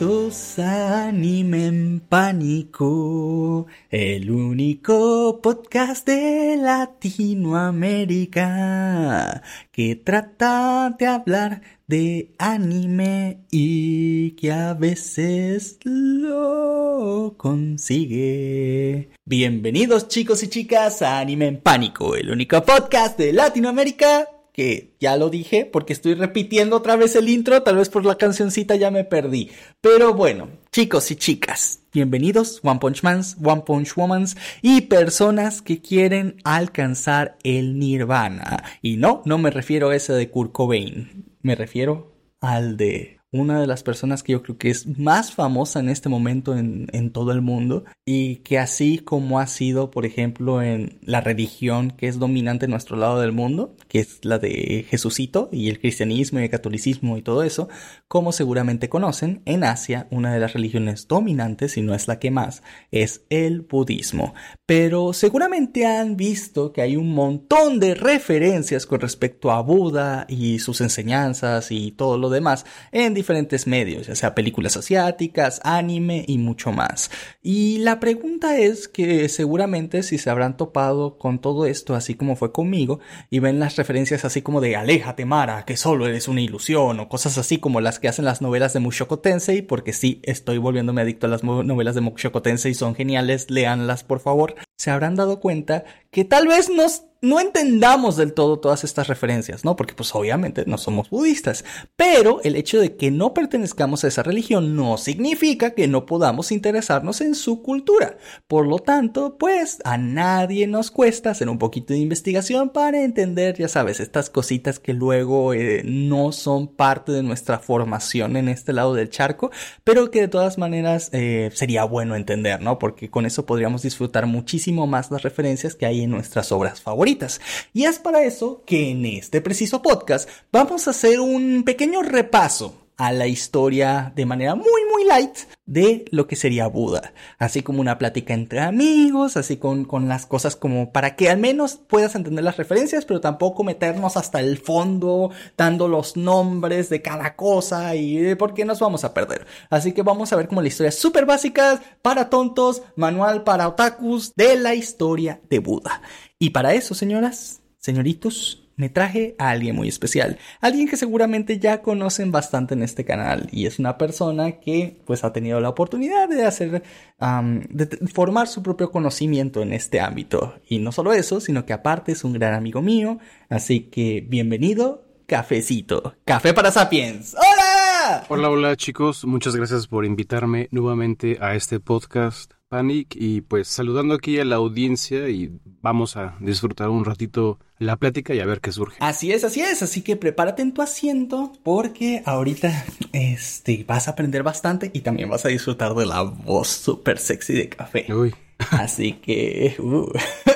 A Anime en Pánico, el único podcast de Latinoamérica que trata de hablar de anime y que a veces lo consigue. Bienvenidos chicos y chicas a Anime en Pánico, el único podcast de Latinoamérica que ya lo dije porque estoy repitiendo otra vez el intro, tal vez por la cancioncita ya me perdí. Pero bueno, chicos y chicas, bienvenidos One Punch Mans, One Punch Womans y personas que quieren alcanzar el nirvana. Y no, no me refiero a ese de Kurt Cobain, me refiero al de una de las personas que yo creo que es más famosa en este momento en, todo el mundo y que así como ha sido, por ejemplo, en la religión que es dominante en nuestro lado del mundo, que es la de Jesucito y el cristianismo y el catolicismo y todo eso, como seguramente conocen, en Asia una de las religiones dominantes, y no es la que más, es el budismo. Pero seguramente han visto que hay un montón de referencias con respecto a Buda y sus enseñanzas y todo lo demás en diferentes medios, ya sea películas asiáticas, anime y mucho más. Y la pregunta es que seguramente si se habrán topado con todo esto así como fue conmigo y ven las referencias así como de aléjate Mara, que solo eres una ilusión o cosas así como las que hacen las novelas de Mushoku Tensei, porque sí, estoy volviéndome adicto a las novelas de Mushoku Tensei, son geniales, léanlas por favor, se habrán dado cuenta que tal vez nos no entendamos del todo todas estas referencias, ¿no? Porque pues obviamente no somos budistas, pero el hecho de que no pertenezcamos a esa religión no significa que no podamos interesarnos en su cultura. Por lo tanto, pues a nadie nos cuesta hacer un poquito de investigación para entender, ya sabes, estas cositas que luego eh, no son parte de nuestra formación en este lado del charco, pero que de todas maneras eh, sería bueno entender, ¿no? Porque con eso podríamos disfrutar muchísimo más las referencias que hay en nuestras obras favoritas. Y es para eso que en este preciso podcast vamos a hacer un pequeño repaso a la historia de manera muy muy light de lo que sería Buda, así como una plática entre amigos, así con, con, las cosas como para que al menos puedas entender las referencias, pero tampoco meternos hasta el fondo dando los nombres de cada cosa y porque nos vamos a perder. Así que vamos a ver como la historia súper básica para tontos, manual para otakus de la historia de Buda. Y para eso, señoras, señoritos, me traje a alguien muy especial, alguien que seguramente ya conocen bastante en este canal y es una persona que pues ha tenido la oportunidad de hacer, de formar su propio conocimiento en este ámbito y no solo eso, sino que aparte es un gran amigo mío, así que bienvenido, cafecito, café para sapiens, hola. Hola, hola chicos, muchas gracias por invitarme nuevamente a este podcast. Panic y pues saludando aquí a la audiencia y vamos a disfrutar un ratito la plática y a ver qué surge. Así es, así es, así que prepárate en tu asiento porque ahorita este vas a aprender bastante y también vas a disfrutar de la voz súper sexy de café. Uy. Así que, uh,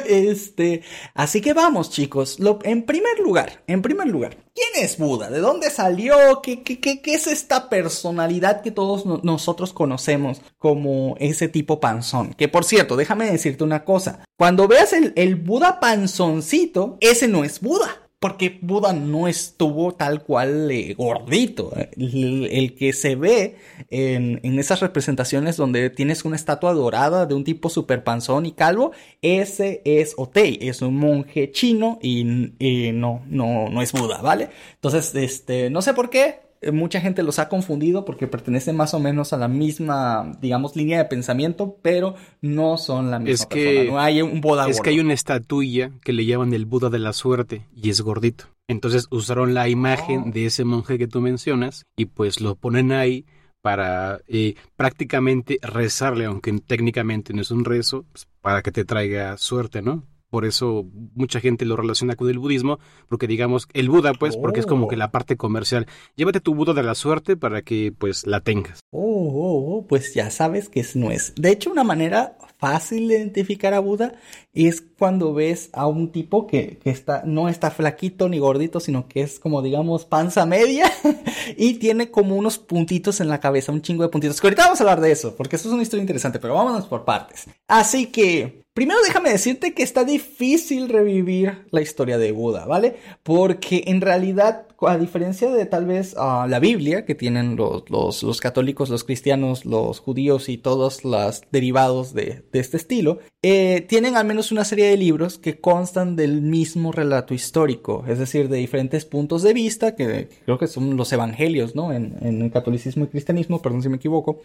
este, así que vamos chicos. En primer lugar, en primer lugar, ¿quién es Buda? ¿De dónde salió? ¿Qué, qué, qué, qué es esta personalidad que todos no, nosotros conocemos como ese tipo panzón? Que por cierto, déjame decirte una cosa. Cuando veas el, el Buda panzoncito, ese no es Buda porque Buda no estuvo tal cual eh, gordito. El, que se ve en, en, esas representaciones donde tienes una estatua dorada de un tipo super panzón y calvo, ese es Otei, es un monje chino y, y no, no, no es Buda, ¿vale? Entonces, este, no sé por qué, mucha gente los ha confundido porque pertenecen más o menos a la misma, digamos, línea de pensamiento, pero no son la misma es que, No hay un Buda Es que hay una estatuilla que le llaman el Buda de la suerte y es gordito. Entonces usaron la imagen Oh. de ese monje que tú mencionas y pues lo ponen ahí para eh, prácticamente rezarle, aunque técnicamente no es un rezo, pues, para que te traiga suerte, ¿no? Por eso mucha gente lo relaciona con el budismo, porque digamos, el Buda, pues, porque es como que Oh. la parte comercial. Llévate tu Buda de la suerte para que, pues, la tengas. Oh, oh, oh, pues ya sabes que es nuez. De hecho, una manera fácil de identificar a Buda es cuando ves a un tipo que, está, no está flaquito ni gordito, sino que es como digamos panza media y tiene como unos puntitos en la cabeza, un chingo de puntitos. Que ahorita vamos a hablar de eso, porque eso es una historia interesante, pero vámonos por partes. Así que Primero déjame decirte que está difícil revivir la historia de Buda, ¿vale? Porque en realidad, a diferencia de tal vez ah, la Biblia que tienen los, los, católicos, los cristianos, los judíos y todos los derivados de, este estilo, eh, tienen al menos una serie de libros que constan del mismo relato histórico, es decir, de diferentes puntos de vista, que creo que son los evangelios, ¿no? En, el catolicismo y cristianismo, perdón si me equivoco.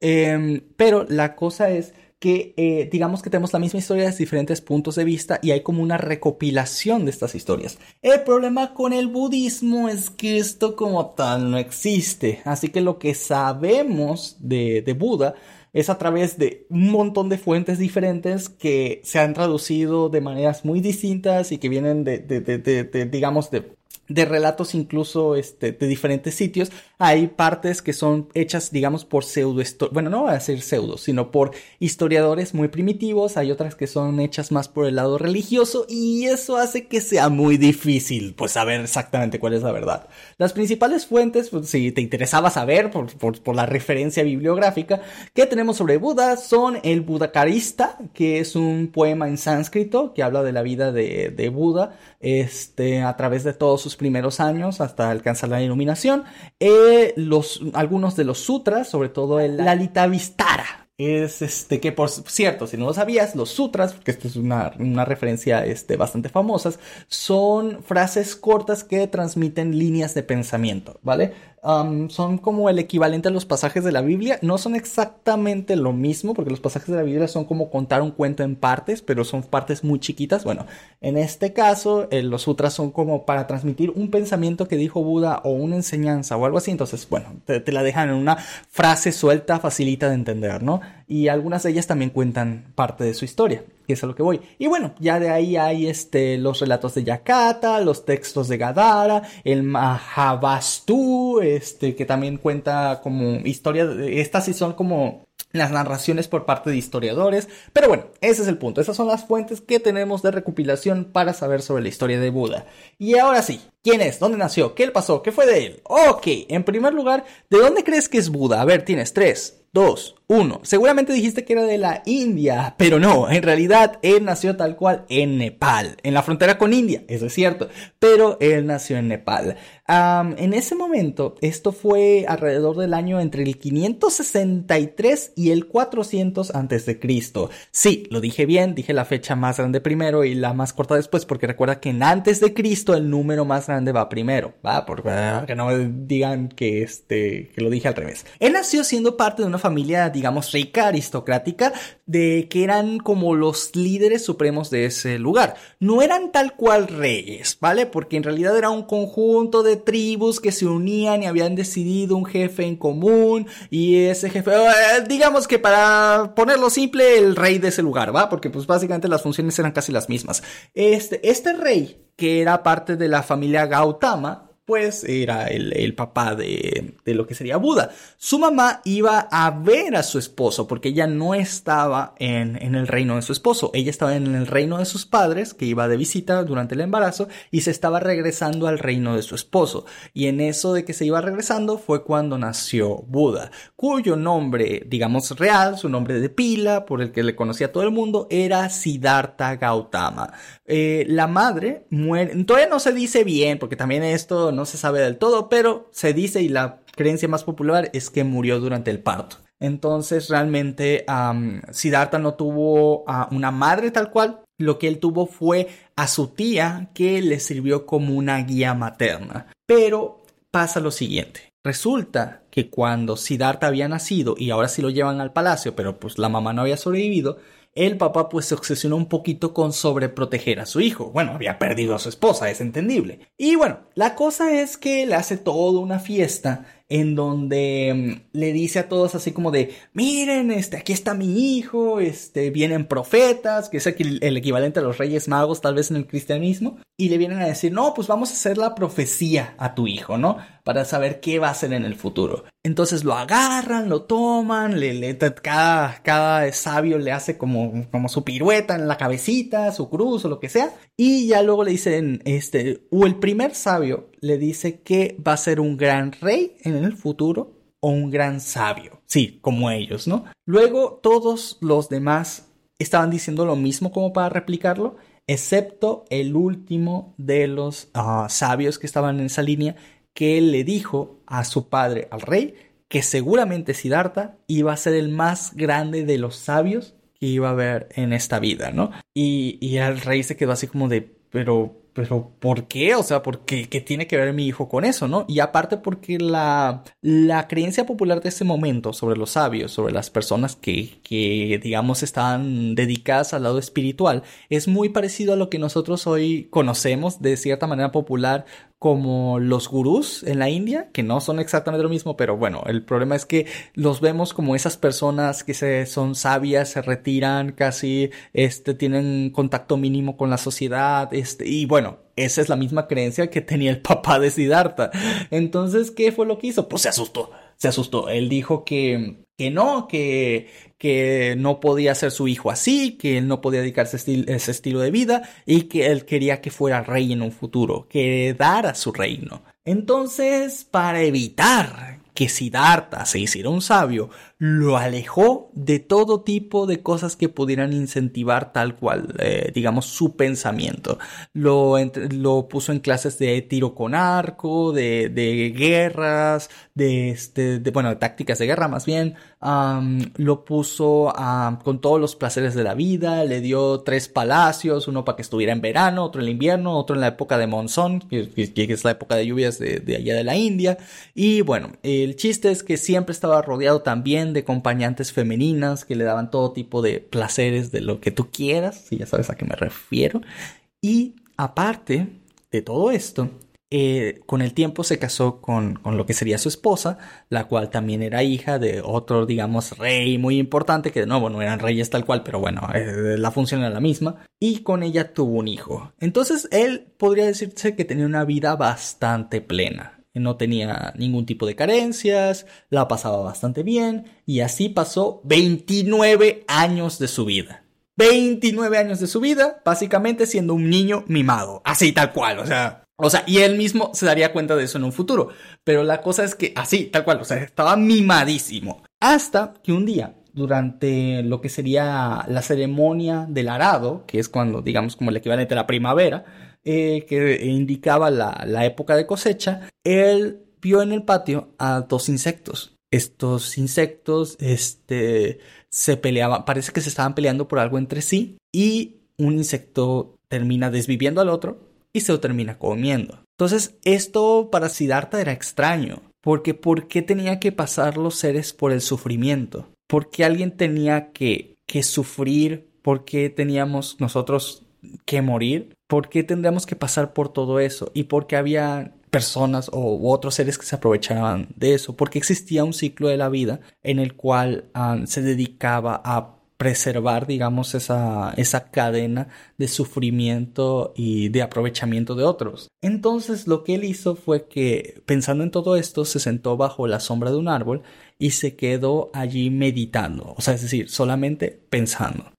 Em, pero la cosa es que eh, digamos que tenemos la misma historia desde diferentes puntos de vista y hay como una recopilación de estas historias. El problema con el budismo es que esto como tal no existe, así que lo que sabemos de, de Buda es a través de un montón de fuentes diferentes que se han traducido de maneras muy distintas y que vienen de, de, de, de digamos, de de relatos incluso este, de diferentes sitios. Hay partes que son hechas, digamos, por pseudo, bueno, no voy a decir pseudo, sino por historiadores muy primitivos. Hay otras que son hechas más por el lado religioso y eso hace que sea muy difícil, pues, saber exactamente cuál es la verdad. Las principales fuentes, pues, si te interesaba saber por, por, la referencia bibliográfica que tenemos sobre Buda, son el Budakarista, que es un poema en sánscrito que habla de la vida de, de Buda, este, a través de todos sus primeros años hasta alcanzar la iluminación. Eh, los, algunos de los sutras, sobre todo el Lalita Vistara, es este que por cierto, si no lo sabías, los sutras, porque esto es una, una referencia este, bastante famosa, son frases cortas que transmiten líneas de pensamiento, ¿vale? Son como el equivalente a los pasajes de la Biblia. No son exactamente lo mismo, porque los pasajes de la Biblia son como contar un cuento en partes, pero son partes muy chiquitas. Bueno, en este caso, eh, los sutras son como para transmitir un pensamiento que dijo Buda o una enseñanza o algo así. Entonces, bueno, te, te la dejan en una frase suelta, facilita de entender, ¿no? Y algunas de ellas también cuentan parte de su historia que es a lo que voy. Y bueno, ya de ahí hay este, los relatos de Yakata, los textos de Gadara, el Mahavastu, este, que también cuenta como historia, estas sí son como las narraciones por parte de historiadores. Pero bueno, ese es el punto. Esas son las fuentes que tenemos de recopilación para saber sobre la historia de Buda. Y ahora sí, ¿quién es? ¿Dónde nació? ¿Qué le pasó? ¿Qué fue de él? Ok, en primer lugar, ¿de dónde crees que es Buda? A ver, tienes tres, 2, 1. Seguramente dijiste que era de la India, pero no, en realidad él nació tal cual en Nepal, en la frontera con India, eso es cierto, pero él nació en Nepal. en ese momento, esto fue alrededor del año entre el 563 y el 400 antes de Cristo. Sí, lo dije bien, dije la fecha más grande primero y la más corta después, porque recuerda que en antes de Cristo el número más grande va primero, va, porque que no digan que este, que lo dije al revés. Él nació siendo parte de una familia, digamos, rica, aristocrática, de que eran como los líderes supremos de ese lugar. No eran tal cual reyes, ¿vale? Porque en realidad era un conjunto de tribus que se unían y habían decidido un jefe en común y ese jefe, eh, digamos que para ponerlo simple, el rey de ese lugar, ¿va? Porque pues básicamente las funciones eran casi las mismas. Este, este rey, que era parte de la familia Gautama, pues era el, papá de, lo que sería Buda. Su mamá iba a ver a su esposo porque ella no estaba en, en, el reino de su esposo, ella estaba en el reino de sus padres, que iba de visita durante el embarazo, y se estaba regresando al reino de su esposo. Y en eso de que se iba regresando fue cuando nació Buda, cuyo nombre, digamos real, su nombre de pila, por el que le conocía todo el mundo, era Siddhartha Gautama. Eh, la madre muere, todavía no se dice bien, porque también esto no se sabe del todo, pero se dice y la creencia más popular es que murió durante el parto. Entonces realmente Siddhartha no tuvo a una madre tal cual, lo que él tuvo fue a su tía que le sirvió como una guía materna. Pero pasa lo siguiente. Resulta que cuando Siddhartha había nacido y ahora sí lo llevan al palacio, pero pues la mamá no había sobrevivido, el papá pues se obsesionó un poquito con sobreproteger a su hijo. Bueno, había perdido a su esposa, es entendible. Y bueno, la cosa es que le hace toda una fiesta en donde mm, le dice a todos así como de, miren, este, aquí está mi hijo, este, vienen profetas, que es el equivalente a los reyes magos tal vez en el cristianismo, y le vienen a decir, no, pues vamos a hacer la profecía a tu hijo, ¿no? Para saber qué va a hacer en el futuro. Entonces lo agarran, lo toman, le, cada, cada sabio le hace como, como su pirueta en la cabecita, su cruz o lo que sea, y ya luego le dicen, este, o el primer sabio le dice que va a ser un gran rey en el futuro o un gran sabio. Sí, como ellos, ¿no? Luego todos los demás estaban diciendo lo mismo como para replicarlo, excepto el último de los ah, sabios que estaban en esa línea, que le dijo a su padre, al rey, que seguramente Siddhartha iba a ser el más grande de los sabios que iba a haber en esta vida, ¿no? Y, y el rey se quedó así como de, pero pero ¿por qué? O sea, ¿por qué, ¿qué, tiene que ver mi hijo con eso, no? Y aparte porque la, la creencia popular de ese momento sobre los sabios, sobre las personas que, que, digamos, están dedicadas al lado espiritual, es muy parecido a lo que nosotros hoy conocemos de cierta manera popular como los gurús en la India, que no son exactamente lo mismo, pero bueno, el problema es que los vemos como esas personas que se, son sabias, se retiran casi, este, tienen contacto mínimo con la sociedad, este, y bueno, esa es la misma creencia que tenía el papá de Siddhartha. Entonces, ¿qué fue lo que hizo? Pues se asustó, se asustó. Él dijo que, que no, que, que no podía ser su hijo así, que él no podía dedicarse a ese estilo de vida y que él quería que fuera rey en un futuro, que heredara su reino. Entonces, para evitar que Siddhartha se hiciera un sabio, lo alejó de todo tipo de cosas que pudieran incentivar tal cual, eh, digamos, su pensamiento. Lo, lo, puso en clases de tiro con arco, de, de guerras, de, este, de, bueno, de tácticas de guerra más bien. lo puso con todos los placeres de la vida, le dio tres palacios, uno para que estuviera en verano, otro en invierno, otro en la época de monzón, que, que es la época de lluvias de, de allá de la India. Y bueno, el chiste es que siempre estaba rodeado también de acompañantes femeninas que le daban todo tipo de placeres de lo que tú quieras, si ya sabes a qué me refiero. Y aparte de todo esto, eh, con el tiempo se casó con, con, lo que sería su esposa, la cual también era hija de otro, digamos, rey muy importante, que de nuevo no eran reyes tal cual, pero bueno, eh, la función era la misma, y con ella tuvo un hijo. Entonces él podría decirse que tenía una vida bastante plena no tenía ningún tipo de carencias, la pasaba bastante bien y así pasó 29 años de su vida. 29 años de su vida, básicamente siendo un niño mimado, así tal cual, o sea, o sea, y él mismo se daría cuenta de eso en un futuro, pero la cosa es que así, tal cual, o sea, estaba mimadísimo. Hasta que un día, durante lo que sería la ceremonia del arado, que es cuando, digamos, como el equivalente a la primavera, eh, que indicaba la, la época de cosecha, él vio en el patio a dos insectos. Estos insectos, este, se peleaban, parece que se estaban peleando por algo entre sí y un insecto termina desviviendo al otro y se lo termina comiendo. Entonces, esto para Siddhartha era extraño, porque ¿por qué tenía que pasar los seres por el sufrimiento? ¿Por qué alguien tenía que, que sufrir? ¿Por qué teníamos nosotros que morir? ¿Por qué tendríamos que pasar por todo eso? ¿Y por qué había personas o otros seres que se aprovechaban de eso? Porque existía un ciclo de la vida en el cual ah, se dedicaba a preservar, digamos, esa, esa cadena de sufrimiento y de aprovechamiento de otros. Entonces lo que él hizo fue que, pensando en todo esto, se sentó bajo la sombra de un árbol y se quedó allí meditando, o sea, es decir, solamente pensando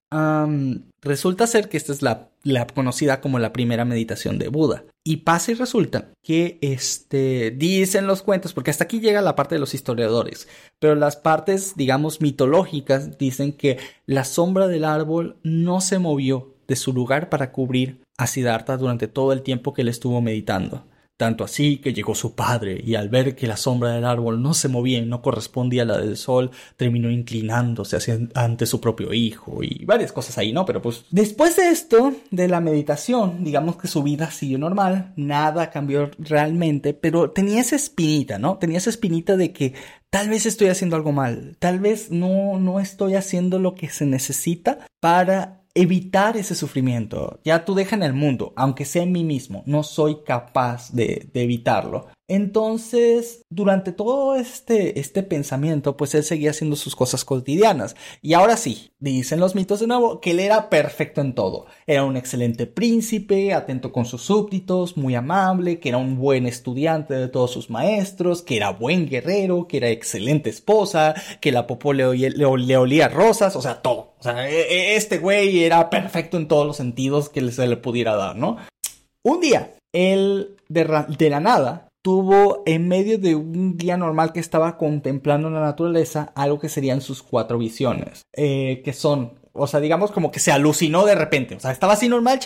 resulta ser que esta es la, la, conocida como la primera meditación de Buda. Y pasa y resulta que este, dicen los cuentos, porque hasta aquí llega la parte de los historiadores, pero las partes, digamos, mitológicas dicen que la sombra del árbol no se movió de su lugar para cubrir a Siddhartha durante todo el tiempo que él estuvo meditando. Tanto así que llegó su padre, y al ver que la sombra del árbol no se movía y no correspondía a la del sol, terminó inclinándose hacia, ante su propio hijo, y varias cosas ahí, ¿no? Pero pues después de esto, de la meditación, digamos que su vida siguió normal, nada cambió realmente, pero tenía esa espinita, ¿no? Tenía esa espinita de que tal vez estoy haciendo algo mal, tal vez no, no estoy haciendo lo que se necesita para evitar ese sufrimiento. Ya tú deja en el mundo, aunque sea en mí mismo, no soy capaz de, de evitarlo. Entonces, durante todo este, este pensamiento, pues él seguía haciendo sus cosas cotidianas. Y ahora sí, dicen los mitos de nuevo, que él era perfecto en todo. Era un excelente príncipe, atento con sus súbditos, muy amable, que era un buen estudiante de todos sus maestros, que era buen guerrero, que era excelente esposa, que la popó le, olía rosas, o sea, todo. O sea, e, e, este güey era perfecto en todos los sentidos que se le pudiera dar, ¿no? Un día, él de la nada tuvo en medio de un día normal que estaba contemplando la naturaleza algo que serían sus cuatro visiones, eh, que son, o sea, digamos como que se alucinó de repente, o sea, estaba así normal,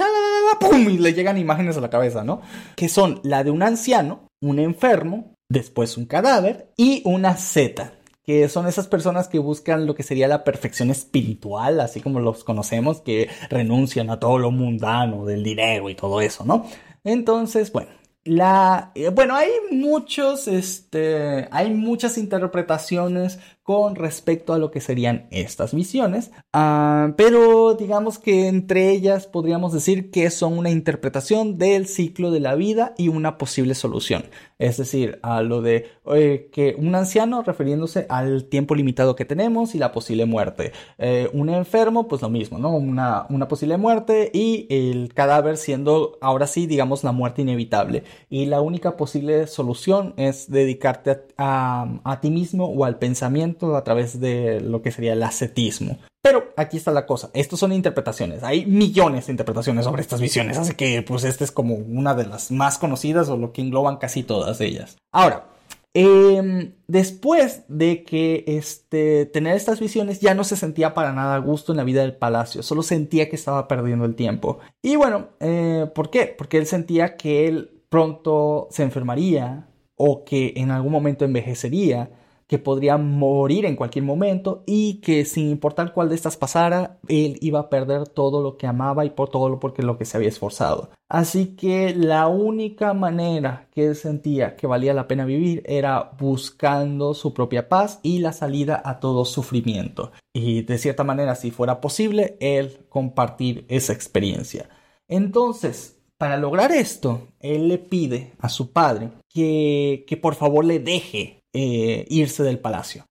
pum, y le llegan imágenes a la cabeza, ¿no? Que son la de un anciano, un enfermo, después un cadáver y una zeta que son esas personas que buscan lo que sería la perfección espiritual, así como los conocemos, que renuncian a todo lo mundano del dinero y todo eso, ¿no? Entonces, bueno, la, eh, bueno, hay muchos, este, hay muchas interpretaciones con respecto a lo que serían estas misiones, ah, pero digamos que entre ellas podríamos decir que son una interpretación del ciclo de la vida y una posible solución. Es decir, a lo de eh, que un anciano refiriéndose al tiempo limitado que tenemos y la posible muerte. Eh, un enfermo, pues lo mismo, ¿no? Una, una posible muerte y el cadáver siendo ahora sí, digamos, la muerte inevitable. Y la única posible solución es dedicarte a, a ti mismo o al pensamiento a través de lo que sería el ascetismo. Pero aquí está la cosa, estos son interpretaciones, hay millones de interpretaciones sobre estas visiones, así que pues esta es como una de las más conocidas o lo que engloban casi todas ellas. Ahora, em, después de que este, tener estas visiones ya no se sentía para nada a gusto en la vida del palacio, solo sentía que estaba perdiendo el tiempo. Y bueno, eh, ¿por qué? Porque él sentía que él pronto se enfermaría o que en algún momento envejecería que podría morir en cualquier momento y que sin importar cuál de estas pasara, él iba a perder todo lo que amaba y por todo lo porque lo que se había esforzado. Así que la única manera que él sentía que valía la pena vivir era buscando su propia paz y la salida a todo sufrimiento. Y de cierta manera, si fuera posible, él compartir esa experiencia. Entonces, para lograr esto, él le pide a su padre que, que por favor le deje eh, irse del palacio.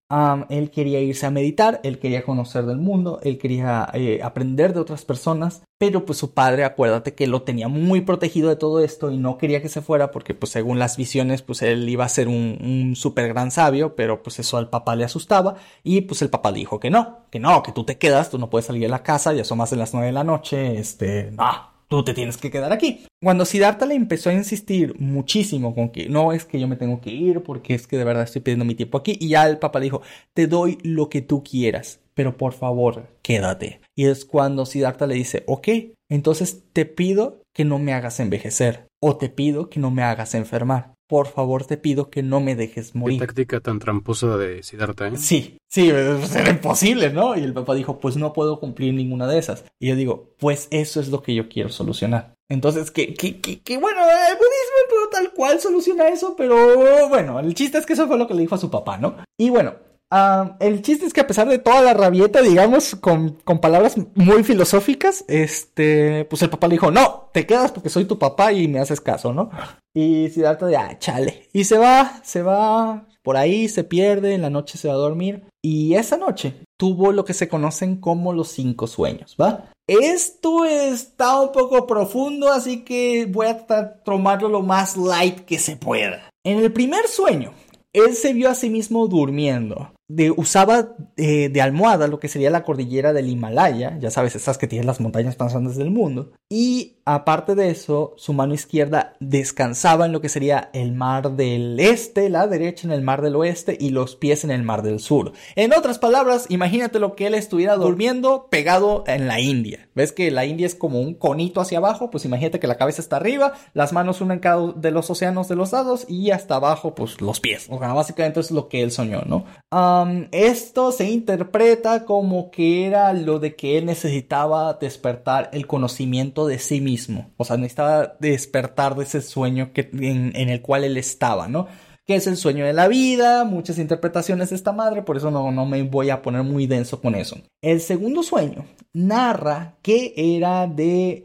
él quería irse a meditar, él quería conocer del mundo, él quería eh, aprender de otras personas, pero pues su padre, acuérdate que lo tenía muy protegido de todo esto y no quería que se fuera porque pues según las visiones pues él iba a ser un, un súper gran sabio, pero pues eso al papá le asustaba y pues el papá dijo que no, que no, que tú te quedas, tú no puedes salir de la casa, ya son más de las nueve de la noche, este, no, tú te tienes que quedar aquí. Cuando Siddhartha le empezó a insistir muchísimo con que no es que yo me tengo que ir porque es que de verdad estoy pidiendo mi tiempo aquí y ya el papá le dijo, te doy lo que tú quieras, pero por favor, quédate. Y es cuando Siddhartha le dice, ok, entonces te pido que no me hagas envejecer o te pido que no me hagas enfermar por favor te pido que no me dejes morir. Qué táctica tan tramposa de Siddhartha, ¿eh? Sí, sí, pues, era imposible, ¿no? Y el papá dijo, pues no puedo cumplir ninguna de esas. Y yo digo, pues eso es lo que yo quiero solucionar. Entonces, que, que, que, bueno, el budismo tal cual soluciona eso, pero bueno, el chiste es que eso fue lo que le dijo a su papá, ¿no? Y bueno, Ah, el chiste es que a pesar de toda la rabieta, digamos, con, palabras muy filosóficas, este, pues el papá le dijo, no, te quedas porque soy tu papá y me haces caso, ¿no? Y Siddhartha de, ah, chale. Y se va, se va, por ahí se pierde, en la noche se va a dormir. Y esa noche tuvo lo que se conocen como los cinco sueños, ¿va? Esto está un poco profundo, así que voy a tomarlo lo más light que se pueda. En el primer sueño, él se vio a sí mismo durmiendo de, usaba eh, de almohada lo que sería la cordillera del Himalaya, ya sabes, esas que tienen las montañas más grandes del mundo. Y aparte de eso, su mano izquierda descansaba en lo que sería el mar del este, la derecha en el mar del oeste y los pies en el mar del sur. En otras palabras, imagínate lo que él estuviera durmiendo pegado en la India. ¿Ves que la India es como un conito hacia abajo? Pues imagínate que la cabeza está arriba, las manos unen cada de los océanos de los lados y hasta abajo, pues los pies. O sea, básicamente es lo que él soñó, ¿no? esto se interpreta como que era lo de que él necesitaba despertar el conocimiento de sí mismo. O sea, necesitaba despertar de ese sueño que, en, el cual él estaba, ¿no? que es el sueño de la vida, muchas interpretaciones de esta madre, por eso no, no me voy a poner muy denso con eso. El segundo sueño narra que era de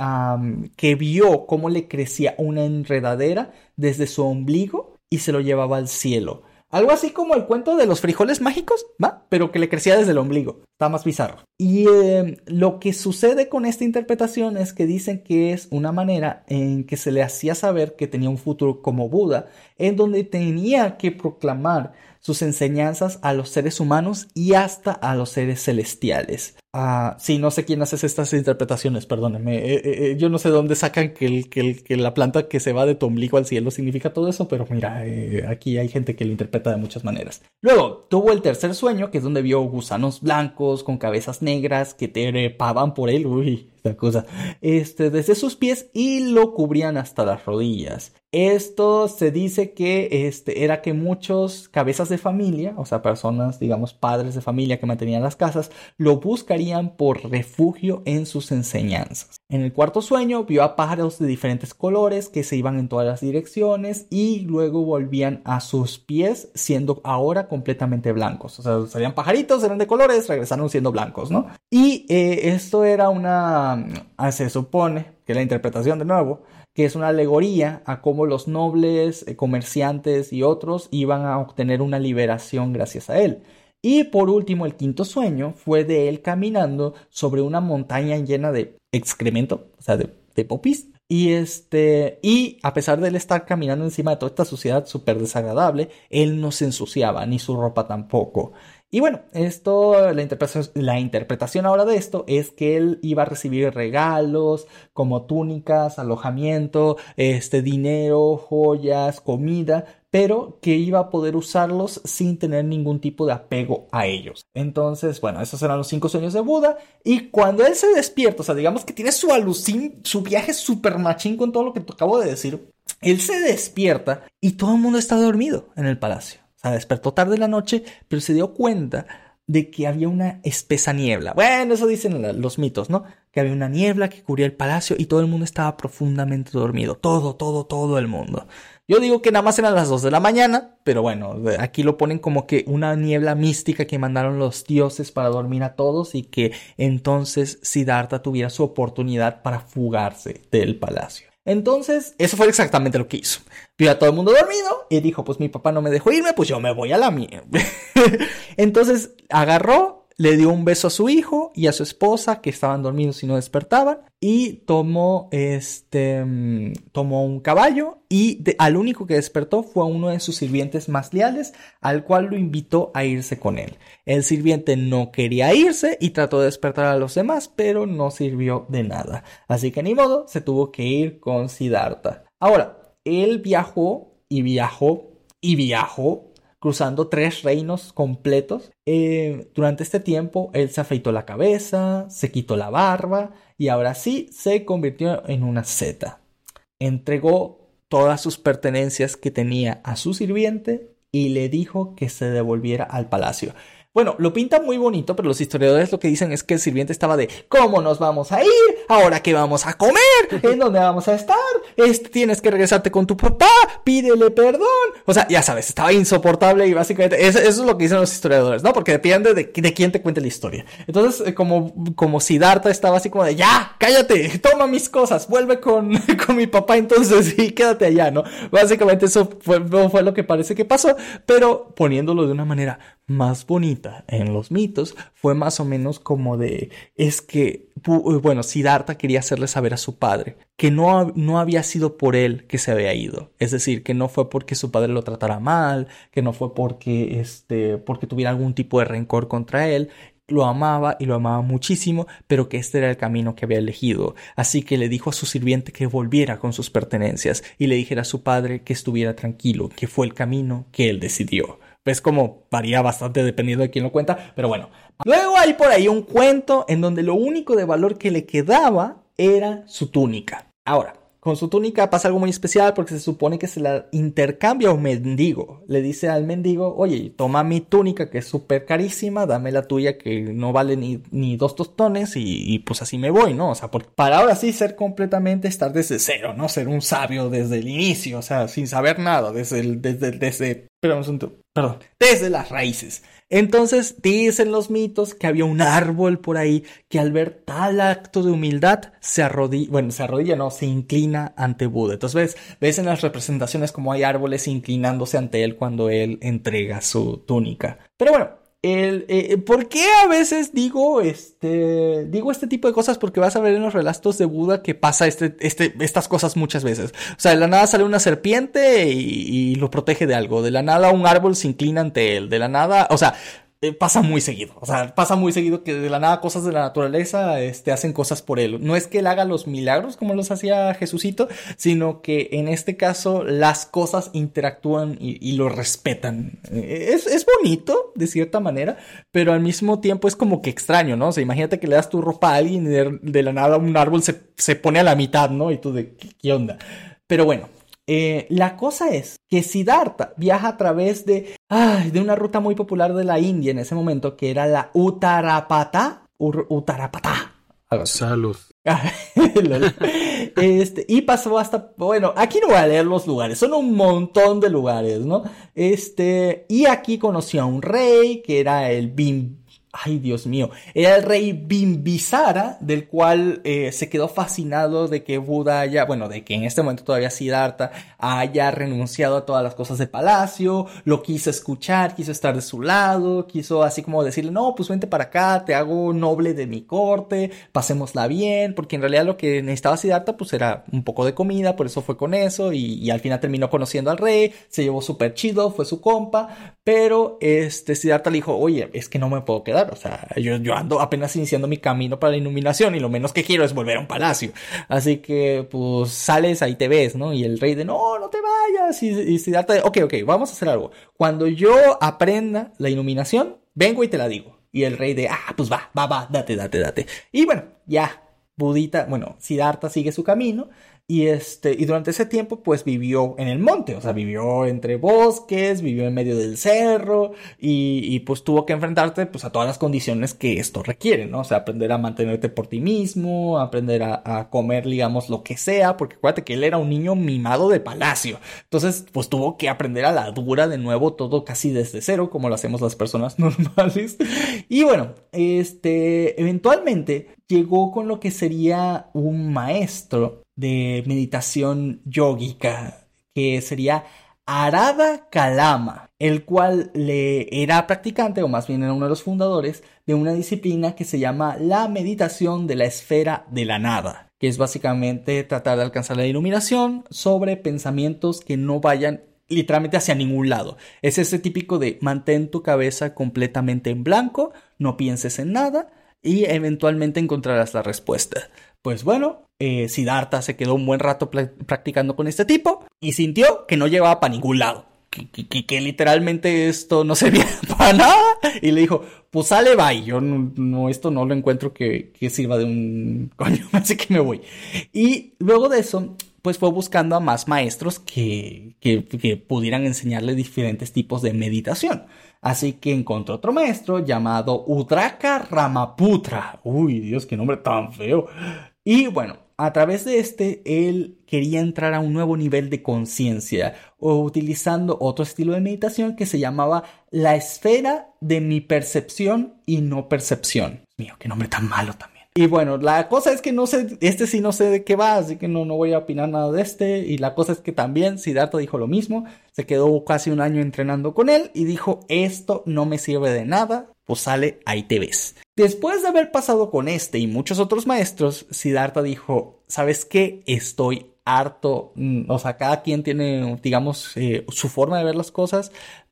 que vio cómo le crecía una enredadera desde su ombligo y se lo llevaba al cielo. Algo así como el cuento de los frijoles mágicos, ¿va? Pero que le crecía desde el ombligo. Está más bizarro. Y em, lo que sucede con esta interpretación es que dicen que es una manera en que se le hacía saber que tenía un futuro como Buda, en donde tenía que proclamar sus enseñanzas a los seres humanos y hasta a los seres celestiales. Ah, sí, no sé quién hace estas interpretaciones, perdónenme. Eh, eh, eh, yo no sé dónde sacan que, el, que, la planta que se va de tu ombligo al cielo significa todo eso, pero mira, aquí hay gente que lo interpreta de muchas maneras. Luego, tuvo el tercer sueño, que es donde vio gusanos blancos con cabezas negras que trepaban por él. Uy, esta cosa. Este, desde sus pies y lo cubrían hasta las rodillas. Esto se dice que este, era que muchos cabezas de familia, o sea, personas, digamos, padres de familia que mantenían las casas, lo por refugio en sus enseñanzas. En el cuarto sueño vio a pájaros de diferentes colores que se iban en todas las direcciones y luego volvían a sus pies siendo ahora completamente blancos. O sea, salían pajaritos, eran de colores, regresaron siendo blancos, ¿no? Y eh, esto era una, ah, se supone que la interpretación de nuevo, que es una alegoría a cómo los nobles, eh, comerciantes y otros iban a obtener una liberación gracias a él. Y por último, el quinto sueño fue de él caminando sobre una montaña llena de excremento, o sea, de, popis. Y este, y a pesar de él estar caminando encima de toda esta suciedad súper desagradable, él no se ensuciaba, ni su ropa tampoco. Y bueno, esto, la interpretación, la interpretación ahora de esto es que él iba a recibir regalos como túnicas, alojamiento, este dinero, joyas, comida, pero que iba a poder usarlos sin tener ningún tipo de apego a ellos. Entonces, bueno, esos eran los cinco sueños de Buda. Y cuando él se despierta, o sea, digamos que tiene su alucin, su viaje super machín con todo lo que te acabo de decir, él se despierta y todo el mundo está dormido en el palacio. O sea, despertó tarde en la noche, pero se dio cuenta de que había una espesa niebla. Bueno, eso dicen los mitos, ¿no? Que había una niebla que cubría el palacio y todo el mundo estaba profundamente dormido. Todo, todo, todo el mundo. Yo digo que nada más eran las 2 de la mañana, pero bueno, aquí lo ponen como que una niebla mística que mandaron los dioses para dormir a todos y que entonces Siddhartha tuviera su oportunidad para fugarse del palacio. Entonces, eso fue exactamente lo que hizo. Vio a todo el mundo dormido y dijo, pues mi papá no me dejó irme, pues yo me voy a la mía. Entonces, agarró, le dio un beso a su hijo y a su esposa que estaban dormidos y no despertaban y tomó este mm, tomó un caballo y al único que despertó fue uno de sus sirvientes más leales al cual lo invitó a irse con él. El sirviente no quería irse y trató de despertar a los demás, pero no sirvió de nada. Así que ni modo, se tuvo que ir con Siddhartha. Ahora, él viajó y viajó y viajó cruzando tres reinos completos. Eh, durante este tiempo, él se afeitó la cabeza, se quitó la barba y ahora sí se convirtió en una zeta. Entregó todas sus pertenencias que tenía a su sirviente y le dijo que se devolviera al palacio. Bueno, lo pinta muy bonito, pero los historiadores lo que dicen es que el sirviente estaba de ¿cómo nos vamos a ir? ¿Ahora qué vamos a comer? ¿En dónde vamos a estar? Este, tienes que regresarte con tu papá, pídele perdón. O sea, ya sabes, estaba insoportable y básicamente eso, es lo que dicen los historiadores, ¿no? Porque depende de, quién te cuente la historia. Entonces, eh, como, como Siddhartha estaba así como de ya, cállate, toma mis cosas, vuelve con, con mi papá entonces y quédate allá, ¿no? Básicamente eso fue, fue lo que parece que pasó, pero poniéndolo de una manera más bonita en los mitos fue más o menos como de es que bueno Siddhartha quería hacerle saber a su padre que no, no había sido por él que se había ido es decir que no fue porque su padre lo tratara mal que no fue porque este porque tuviera algún tipo de rencor contra él lo amaba y lo amaba muchísimo, pero que este era el camino que había elegido. Así que le dijo a su sirviente que volviera con sus pertenencias y le dijera a su padre que estuviera tranquilo, que fue el camino que él decidió. Ves como varía bastante dependiendo de quién lo cuenta, pero bueno. Luego hay por ahí un cuento en donde lo único de valor que le quedaba era su túnica. Ahora, con su túnica pasa algo muy especial porque se supone que se la intercambia un mendigo. Le dice al mendigo, oye, toma mi túnica que es súper carísima, dame la tuya que no vale ni, ni dos tostones y, pues así me voy, ¿no? O sea, para ahora sí ser completamente, estar desde cero, ¿no? Ser un sabio desde el inicio, o sea, sin saber nada, desde el, desde, desde, perdón, desde las raíces. Entonces dicen los mitos que había un árbol por ahí que al ver tal acto de humildad se arrodilla, bueno, se arrodilla, no, se inclina ante Buda. Entonces ves, ves en las representaciones como hay árboles inclinándose ante él cuando él entrega su túnica. Pero bueno, el, eh, ¿Por qué a veces digo este, digo este tipo de cosas? Porque vas a ver en los relatos de Buda que pasa este, este, estas cosas muchas veces. O sea, de la nada sale una serpiente y, y lo protege de algo. De la nada un árbol se inclina ante él. De la nada, o sea, eh, pasa muy seguido. O sea, pasa muy seguido que de la nada cosas de la naturaleza este, hacen cosas por él. No es que él haga los milagros como los hacía Jesucito, sino que en este caso las cosas interactúan y, lo respetan. Eh, es, es, bonito, de cierta manera, pero al mismo tiempo es como que extraño, ¿no? O sea, imagínate que le das tu ropa a alguien y de, la nada un árbol se, se, pone a la mitad, ¿no? Y tú de, qué onda? Pero bueno, eh, la cosa es que Siddhartha viaja a través de, de una ruta muy popular de la India en ese momento, que era la Uttarapata. Uttarapata. Salud. este, y pasó hasta, bueno, aquí no voy a leer los lugares, son un montón de lugares, ¿no? Este, y aquí conoció a un rey que era el Bim, ay Dios mío, era el rey Bimbisara, del cual eh, se quedó fascinado de que Buda haya, bueno, de que en este momento todavía Siddhartha haya renunciado a todas las cosas de palacio, lo quiso escuchar, quiso estar de su lado, quiso así como decirle, no, pues vente para acá, te hago noble de mi corte, pasémosla bien, porque en realidad lo que necesitaba Siddhartha pues era un poco de comida, por eso fue con eso, y, al final terminó conociendo al rey, se llevó súper chido, fue su compa, pero este Siddhartha le dijo, oye, es que no me puedo quedar o sea, yo, yo ando apenas iniciando mi camino para la iluminación y lo menos que quiero es volver a un palacio. Así que, pues, sales, ahí te ves, ¿no? Y el rey de, no, no te vayas. Y, y Siddhartha ok, ok, vamos a hacer algo. Cuando yo aprenda la iluminación, vengo y te la digo. Y el rey de, ah, pues va, va, va, date, date, date. Y bueno, ya, Budita, bueno, Siddhartha sigue su camino y, este, y durante ese tiempo, pues vivió en el monte, o sea, vivió entre bosques, vivió en medio del cerro y, pues tuvo que enfrentarte pues, a todas las condiciones que esto requiere, ¿no? O sea, aprender a mantenerte por ti mismo, aprender a, comer, digamos, lo que sea, porque acuérdate que él era un niño mimado de palacio. Entonces, pues tuvo que aprender a la dura de nuevo todo casi desde cero, como lo hacemos las personas normales. Y bueno, este, eventualmente llegó con lo que sería un maestro de meditación yógica, que sería Arada Kalama, el cual le era practicante, o más bien era uno de los fundadores, de una disciplina que se llama la meditación de la esfera de la nada, que es básicamente tratar de alcanzar la iluminación sobre pensamientos que no vayan literalmente hacia ningún lado. Es ese típico de mantén tu cabeza completamente en blanco, no pienses en nada y eventualmente encontrarás la respuesta. Pues bueno, eh, Siddhartha se quedó un buen rato practicando con este tipo y sintió que no llevaba para ningún lado. Que, literalmente esto no servía para nada. Y le dijo, pues sale, bye. Yo no, esto no lo encuentro que, sirva de un coño, así que me voy. Y luego de eso, pues fue buscando a más maestros que, que pudieran enseñarle diferentes tipos de meditación. Así que encontró otro maestro llamado Udraka Ramaputra. Uy, Dios, qué nombre tan feo. Y bueno, a través de este, él quería entrar a un nuevo nivel de conciencia, utilizando otro estilo de meditación que se llamaba la esfera de mi percepción y no percepción. Mío, qué nombre tan malo también. Y bueno, la cosa es que no sé, este sí no sé de qué va, así que no, no voy a opinar nada de este. Y la cosa es que también Siddhartha dijo lo mismo, se quedó casi un año entrenando con él y dijo, esto no me sirve de nada, pues sale, ahí te ves. Después de haber pasado con este y muchos otros maestros, Siddhartha dijo, ¿sabes qué? Estoy harto, mm, o sea, cada quien tiene, digamos, eh, su forma de ver las cosas,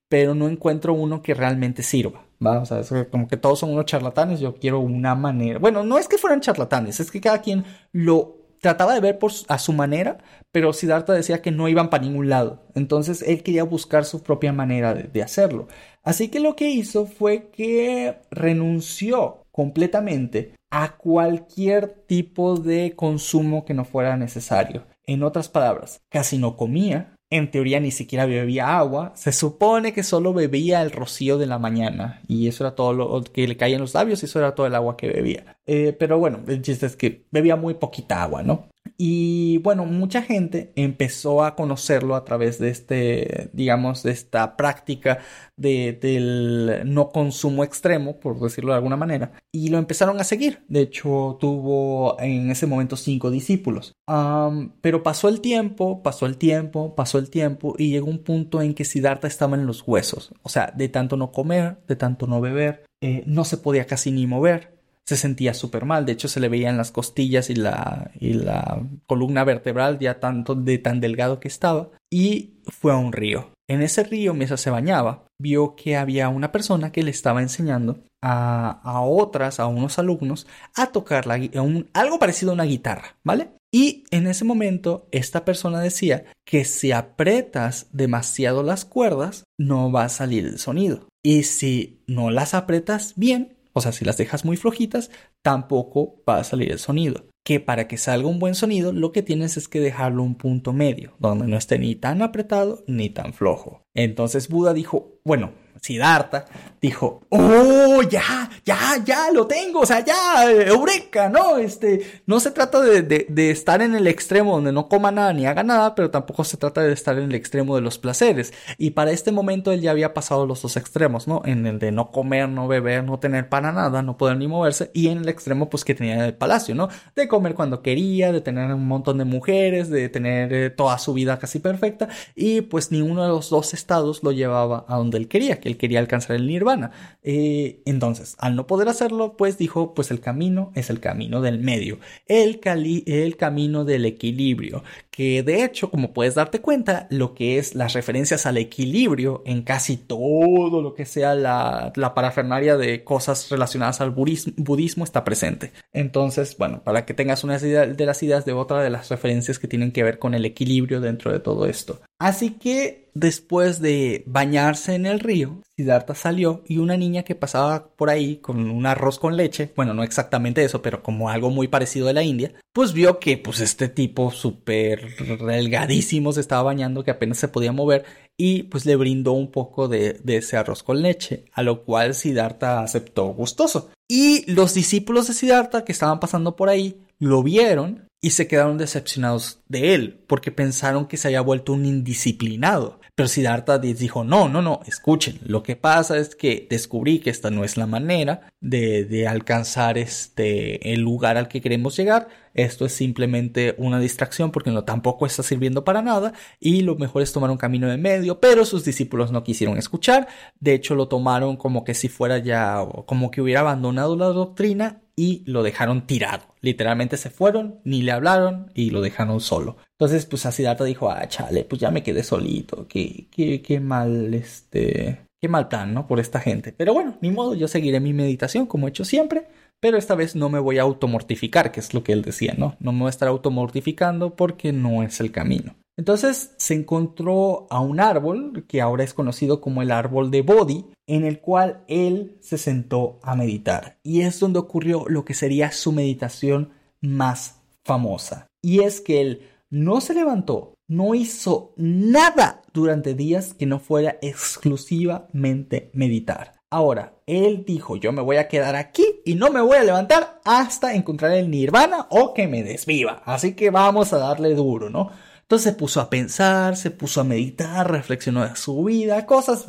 pero no encuentro uno que realmente sirva. ¿va? O sea, es como que todos son unos charlatanes, yo quiero una manera. Bueno, no es que fueran charlatanes, es que cada quien lo trataba de ver por, a su manera, pero Siddhartha decía que no iban para ningún lado. Entonces él quería buscar su propia manera de, hacerlo. Así que lo que hizo fue que renunció completamente a cualquier tipo de consumo que no fuera necesario. En otras palabras, casi no comía, en teoría ni siquiera bebía agua, se supone que solo bebía el rocío de la mañana y eso era todo lo que le caía en los labios y eso era todo el agua que bebía. Eh, pero bueno, el chiste es que bebía muy poquita agua, ¿no? Y bueno, mucha gente empezó a conocerlo a través de este, digamos, de esta práctica de, del no consumo extremo, por decirlo de alguna manera, y lo empezaron a seguir. De hecho, tuvo en ese momento cinco discípulos. pero pasó el tiempo, pasó el tiempo, pasó el tiempo, y llegó un punto en que Siddhartha estaba en los huesos. O sea, de tanto no comer, de tanto no beber, eh, no se podía casi ni mover se sentía súper mal. De hecho, se le veían las costillas y la, y la columna vertebral ya tanto de tan delgado que estaba. Y fue a un río. En ese río, mientras se bañaba, vio que había una persona que le estaba enseñando a, a otras, a unos alumnos, a tocar la, un, algo parecido a una guitarra, ¿vale? Y en ese momento, esta persona decía que si apretas demasiado las cuerdas, no va a salir el sonido. Y si no las apretas bien, o sea, si las dejas muy flojitas, tampoco va a salir el sonido. Que para que salga un buen sonido, lo que tienes es que dejarlo un punto medio, donde no esté ni tan apretado ni tan flojo. Entonces Buda dijo, bueno, Siddhartha dijo, oh, ya, ya, ya, lo tengo, o sea, ya, eureka, ¿no? Este, no se trata de, de, estar en el extremo donde no coma nada ni haga nada, pero tampoco se trata de estar en el extremo de los placeres. Y para este momento él ya había pasado los dos extremos, ¿no? En el de no comer, no beber, no tener para nada, no poder ni moverse, y en el extremo, pues, que tenía en el palacio, ¿no? De comer cuando quería, de tener un montón de mujeres, de tener eh, toda su vida casi perfecta, y pues ni uno de los dos estados lo llevaba a donde él quería, que él quería alcanzar el nirvana. Eh, entonces, al no poder hacerlo, pues dijo, pues el camino es el camino del medio, el, camino del equilibrio, que de hecho, como puedes darte cuenta, lo que es las referencias al equilibrio en casi todo lo que sea la, la parafernalia de cosas relacionadas al budismo, budismo, está presente. Entonces, bueno, para que tengas una idea de las ideas de otra de las referencias que tienen que ver con el equilibrio dentro de todo esto. Así que después de bañarse en el río, Siddhartha salió y una niña que pasaba por ahí con un arroz con leche, bueno, no exactamente eso, pero como algo muy parecido de la India, pues vio que pues este tipo súper delgadísimo se estaba bañando, que apenas se podía mover y pues le brindó un poco de, de ese arroz con leche, a lo cual Siddhartha aceptó gustoso. Y los discípulos de Siddhartha que estaban pasando por ahí lo vieron y se quedaron decepcionados de él porque pensaron que se había vuelto un indisciplinado. Pero Siddhartha dijo, no, no, no, escuchen, lo que pasa es que descubrí que esta no es la manera de, de alcanzar este, el lugar al que queremos llegar, esto es simplemente una distracción porque no tampoco está sirviendo para nada y lo mejor es tomar un camino de medio, pero sus discípulos no quisieron escuchar, de hecho lo tomaron como que si fuera ya, como que hubiera abandonado la doctrina y lo dejaron tirado. Literalmente se fueron, ni le hablaron y lo dejaron solo. Entonces, pues Siddhartha dijo, ah, chale, pues ya me quedé solito. Qué, qué, qué mal, este, qué mal plan, ¿no? Por esta gente. Pero bueno, ni modo, yo seguiré mi meditación como he hecho siempre. Pero esta vez no me voy a automortificar, que es lo que él decía, ¿no? No me voy a estar automortificando porque no es el camino. Entonces se encontró a un árbol que ahora es conocido como el árbol de Bodhi, en el cual él se sentó a meditar. Y es donde ocurrió lo que sería su meditación más famosa. Y es que él no se levantó, no hizo nada durante días que no fuera exclusivamente meditar. Ahora, él dijo, yo me voy a quedar aquí y no me voy a levantar hasta encontrar el nirvana o que me desviva. Así que vamos a darle duro, ¿no? Entonces se puso a pensar, se puso a meditar, reflexionó de su vida, cosas,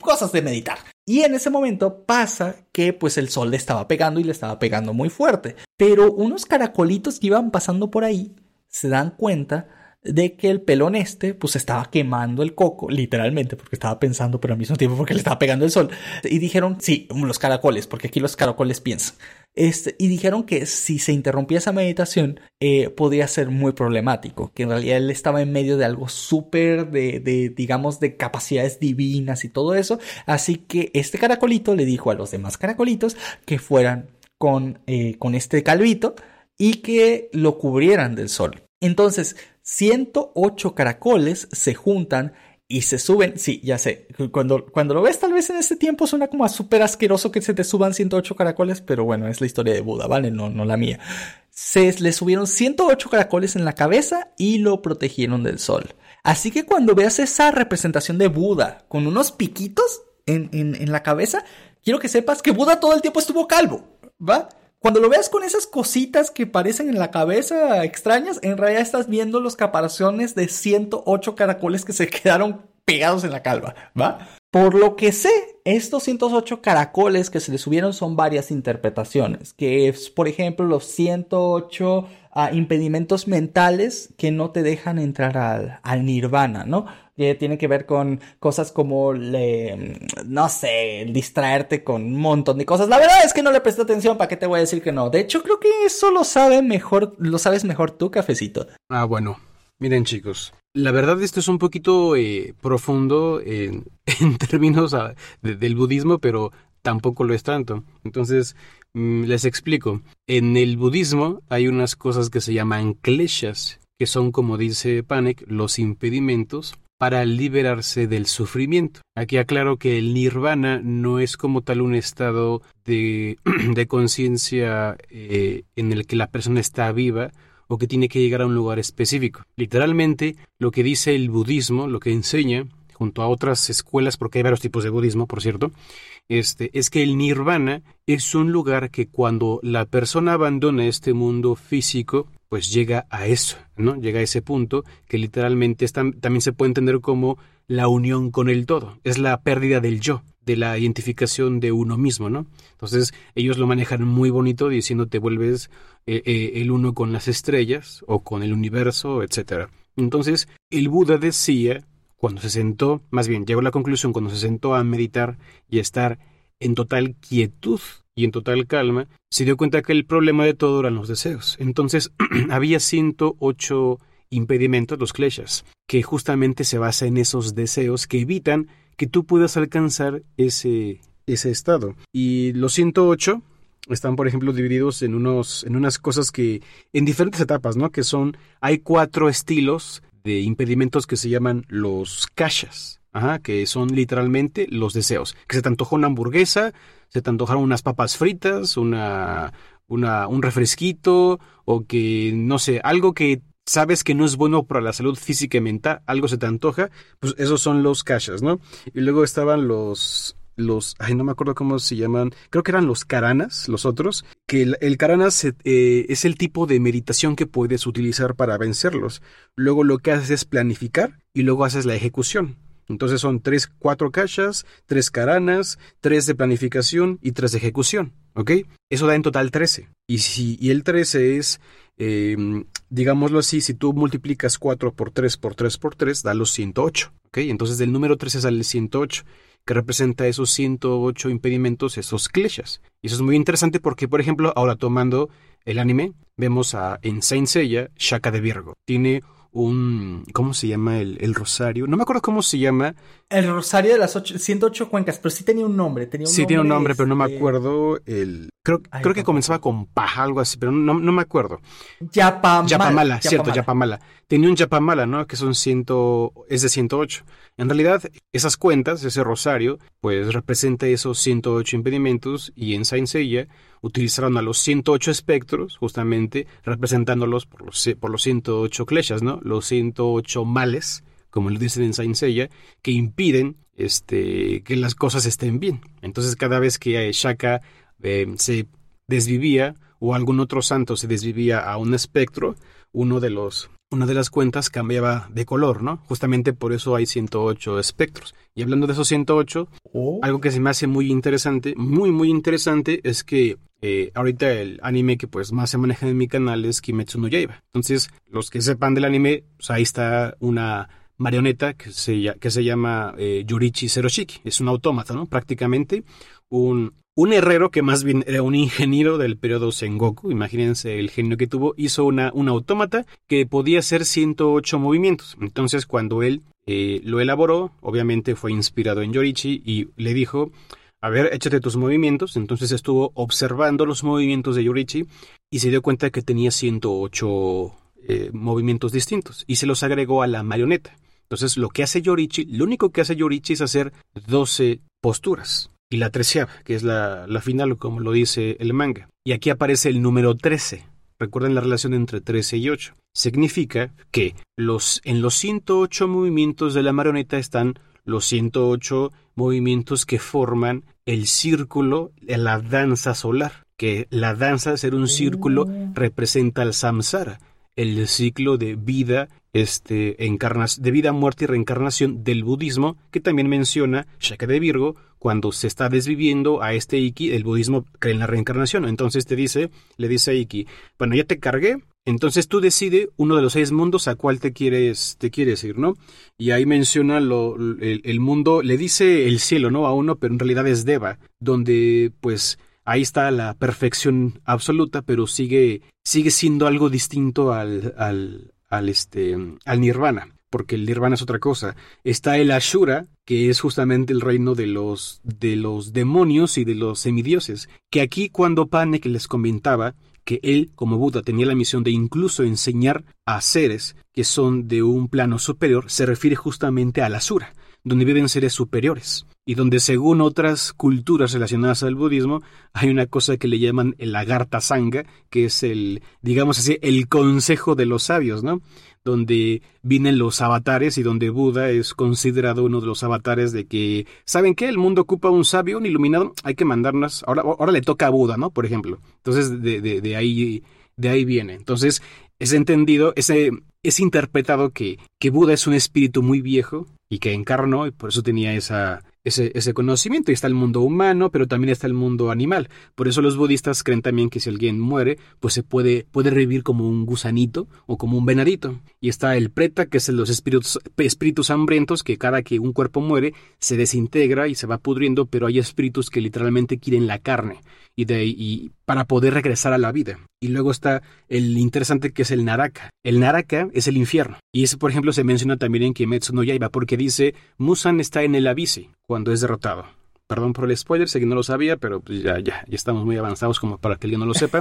cosas de meditar. Y en ese momento pasa que pues el sol le estaba pegando y le estaba pegando muy fuerte. Pero unos caracolitos que iban pasando por ahí se dan cuenta de que el pelón este pues estaba quemando el coco, literalmente, porque estaba pensando, pero al mismo tiempo porque le estaba pegando el sol. Y dijeron, sí, los caracoles, porque aquí los caracoles piensan. Este, y dijeron que si se interrumpía esa meditación eh, podía ser muy problemático, que en realidad él estaba en medio de algo súper de, de, digamos, de capacidades divinas y todo eso. Así que este caracolito le dijo a los demás caracolitos que fueran con, eh, con este calvito y que lo cubrieran del sol. Entonces, 108 caracoles se juntan y se suben, sí, ya sé, cuando, cuando lo ves tal vez en este tiempo suena como a súper asqueroso que se te suban 108 caracoles, pero bueno, es la historia de Buda, ¿vale? No, no la mía. Se le subieron 108 caracoles en la cabeza y lo protegieron del sol. Así que cuando veas esa representación de Buda con unos piquitos en, en, en la cabeza, quiero que sepas que Buda todo el tiempo estuvo calvo, ¿va? Cuando lo veas con esas cositas que parecen en la cabeza extrañas, en realidad estás viendo los caparazones de 108 caracoles que se quedaron pegados en la calva, ¿va? Por lo que sé, estos 108 caracoles que se le subieron son varias interpretaciones, que es, por ejemplo, los 108 ah, impedimentos mentales que no te dejan entrar al, al nirvana, ¿no? que tiene que ver con cosas como, le, no sé, distraerte con un montón de cosas. La verdad es que no le presté atención, ¿para qué te voy a decir que no? De hecho, creo que eso lo sabe mejor, lo sabes mejor tú, cafecito. Ah, bueno. Miren, chicos, la verdad esto es un poquito eh, profundo en, términos ah, del budismo, pero tampoco lo es tanto. Entonces, mm, les explico. En el budismo hay unas cosas que se llaman kleshas, que son, como dice Panek, los impedimentos para liberarse del sufrimiento. Aquí aclaro que el nirvana no es como tal un estado de, de conciencia eh, en el que la persona está viva o que tiene que llegar a un lugar específico. Literalmente, lo que dice el budismo, lo que enseña, junto a otras escuelas, porque hay varios tipos de budismo, por cierto, este, es que el nirvana es un lugar que cuando la persona abandona este mundo físico, pues llega a eso, ¿no? Llega a ese punto que literalmente también se puede entender como la unión con el todo, es la pérdida del yo, de la identificación de uno mismo, ¿no? Entonces ellos lo manejan muy bonito diciendo te vuelves eh, eh, el uno con las estrellas o con el universo, etc. Entonces el Buda decía, cuando se sentó, más bien llegó a la conclusión cuando se sentó a meditar y a estar en total quietud y en total calma, se dio cuenta que el problema de todo eran los deseos. Entonces había 108 impedimentos, los kleshas, que justamente se basa en esos deseos que evitan que tú puedas alcanzar ese, ese estado. Y los 108 están, por ejemplo, divididos en, unos, en unas cosas que, en diferentes etapas, ¿no? Que son, hay cuatro estilos de impedimentos que se llaman los. Ajá, que son literalmente los deseos. Que se te antojó una hamburguesa, se te antojaron unas papas fritas, una, una, un refresquito, o que, no sé, algo que sabes que no es bueno para la salud física y mental, algo se te antoja, pues esos son los cachas, ¿no? Y luego estaban los, los, ay, no me acuerdo cómo se llaman, creo que eran los caranas, los otros, que el, el caranas eh, es el tipo de meditación que puedes utilizar para vencerlos. Luego lo que haces es planificar y luego haces la ejecución. Entonces son tres, cuatro cachas, tres caranas, tres de planificación y tres de ejecución. ¿Ok? Eso da en total 13. Y, si, y el 13 es, eh, digámoslo así, si tú multiplicas 4 por 3 por 3 por 3, da los 108. ¿Ok? Entonces del número 13 sale el 108 que representa esos 108 impedimentos, esos kleshas. Y eso es muy interesante porque, por ejemplo, ahora tomando el anime, vemos a en Saint Seiya, Shaka de Virgo. Tiene un... ¿Cómo se llama el, el, rosario? No me acuerdo cómo se llama. El rosario de las 108 cuencas, pero sí tenía un nombre. Tenía un sí, nombre, tiene un nombre, pero no me este acuerdo el... Creo, Ay, creo que comenzaba con paja, algo así, pero no, no me acuerdo. Yapamala. Yapamala, cierto, Yapamala. Tenía un Yapamala, ¿no? Que son ciento... es de 108. En realidad, esas cuentas, ese rosario, pues representa esos 108 impedimentos y en Saint Seiya utilizaron a los 108 espectros, justamente representándolos por los, por los 108 kleshas, ¿no? Los 108 males, como lo dicen en Saint Seiya, que impiden este, que las cosas estén bien. Entonces, cada vez que Shaka eh, se desvivía o algún otro santo se desvivía a un espectro, uno de los una de las cuentas cambiaba de color, ¿no? Justamente por eso hay 108 espectros. Y hablando de esos 108, oh. algo que se me hace muy interesante, muy muy interesante, es que eh, ahorita el anime que pues más se maneja en mi canal es Kimetsu no Yaiba. Entonces, los que sepan del anime, pues ahí está una marioneta que se, llama eh, Yurichi Seroshiki. Es un autómata, ¿no? Prácticamente un un herrero que más bien era un ingeniero del periodo Sengoku, imagínense el genio que tuvo, hizo una, un autómata que podía hacer 108 movimientos. Entonces cuando él eh, lo elaboró, obviamente fue inspirado en Yorichi y le dijo, a ver, échate tus movimientos. Entonces estuvo observando los movimientos de Yorichi y se dio cuenta que tenía 108 eh, movimientos distintos y se los agregó a la marioneta. Entonces, lo que hace Yorichi, lo único que hace Yorichi es hacer 12 posturas. Y la treceava, que es la, la final, como lo dice el manga. Y aquí aparece el número 13. Recuerden la relación entre 13 y 8. Significa que los, en los 108 movimientos de la marioneta están los 108 movimientos que forman el círculo de la danza solar, que la danza, ser un círculo, oh. representa el samsara, el ciclo de vida, este, de vida, muerte y reencarnación del budismo, que también menciona Shaka de Virgo, cuando se está desviviendo a este Iki, el budismo cree en la reencarnación. Entonces te dice, le dice a Iki, bueno, ya te cargué, entonces tú decides uno de los seis mundos a cuál te quieres, te quieres ir, ¿no? Y ahí menciona lo, el, mundo, le dice el cielo, ¿no? A uno, pero en realidad es Deva, donde pues ahí está la perfección absoluta, pero sigue, sigue siendo algo distinto al, al, al, este, al nirvana porque el nirvana es otra cosa. Está el Ashura, que es justamente el reino de los, de los demonios y de los semidioses, que aquí cuando Panek les comentaba que él, como Buda, tenía la misión de incluso enseñar a seres que son de un plano superior, se refiere justamente al Asura, donde viven seres superiores y donde según otras culturas relacionadas al budismo hay una cosa que le llaman el agartha sangha, que es el, digamos así, el consejo de los sabios, ¿no? donde vienen los avatares y donde Buda es considerado uno de los avatares de que, ¿saben qué? El mundo ocupa un sabio, un iluminado, hay que mandarnos, ahora, ahora le toca a Buda, ¿no? Por ejemplo. Entonces, de, de, de ahí, de ahí viene. Entonces, es entendido, ese, es interpretado que, que Buda es un espíritu muy viejo y que encarnó y por eso tenía esa, ese, ese, conocimiento. Y está el mundo humano, pero también está el mundo animal. Por eso los budistas creen también que si alguien muere, pues se puede, puede revivir como un gusanito o como un venadito. Y está el preta, que es los espíritus, espíritus hambrientos, que cada que un cuerpo muere, se desintegra y se va pudriendo, pero hay espíritus que literalmente quieren la carne y, de, y para poder regresar a la vida. Y luego está el interesante que es el Naraka. El Naraka es el infierno. Y ese, por ejemplo, se menciona también en Kimetsu no Yaiba, porque dice, Musan está en el abise cuando es derrotado. Perdón por el spoiler, sé que no lo sabía, pero pues ya, ya, ya estamos muy avanzados como para que alguien no lo sepa.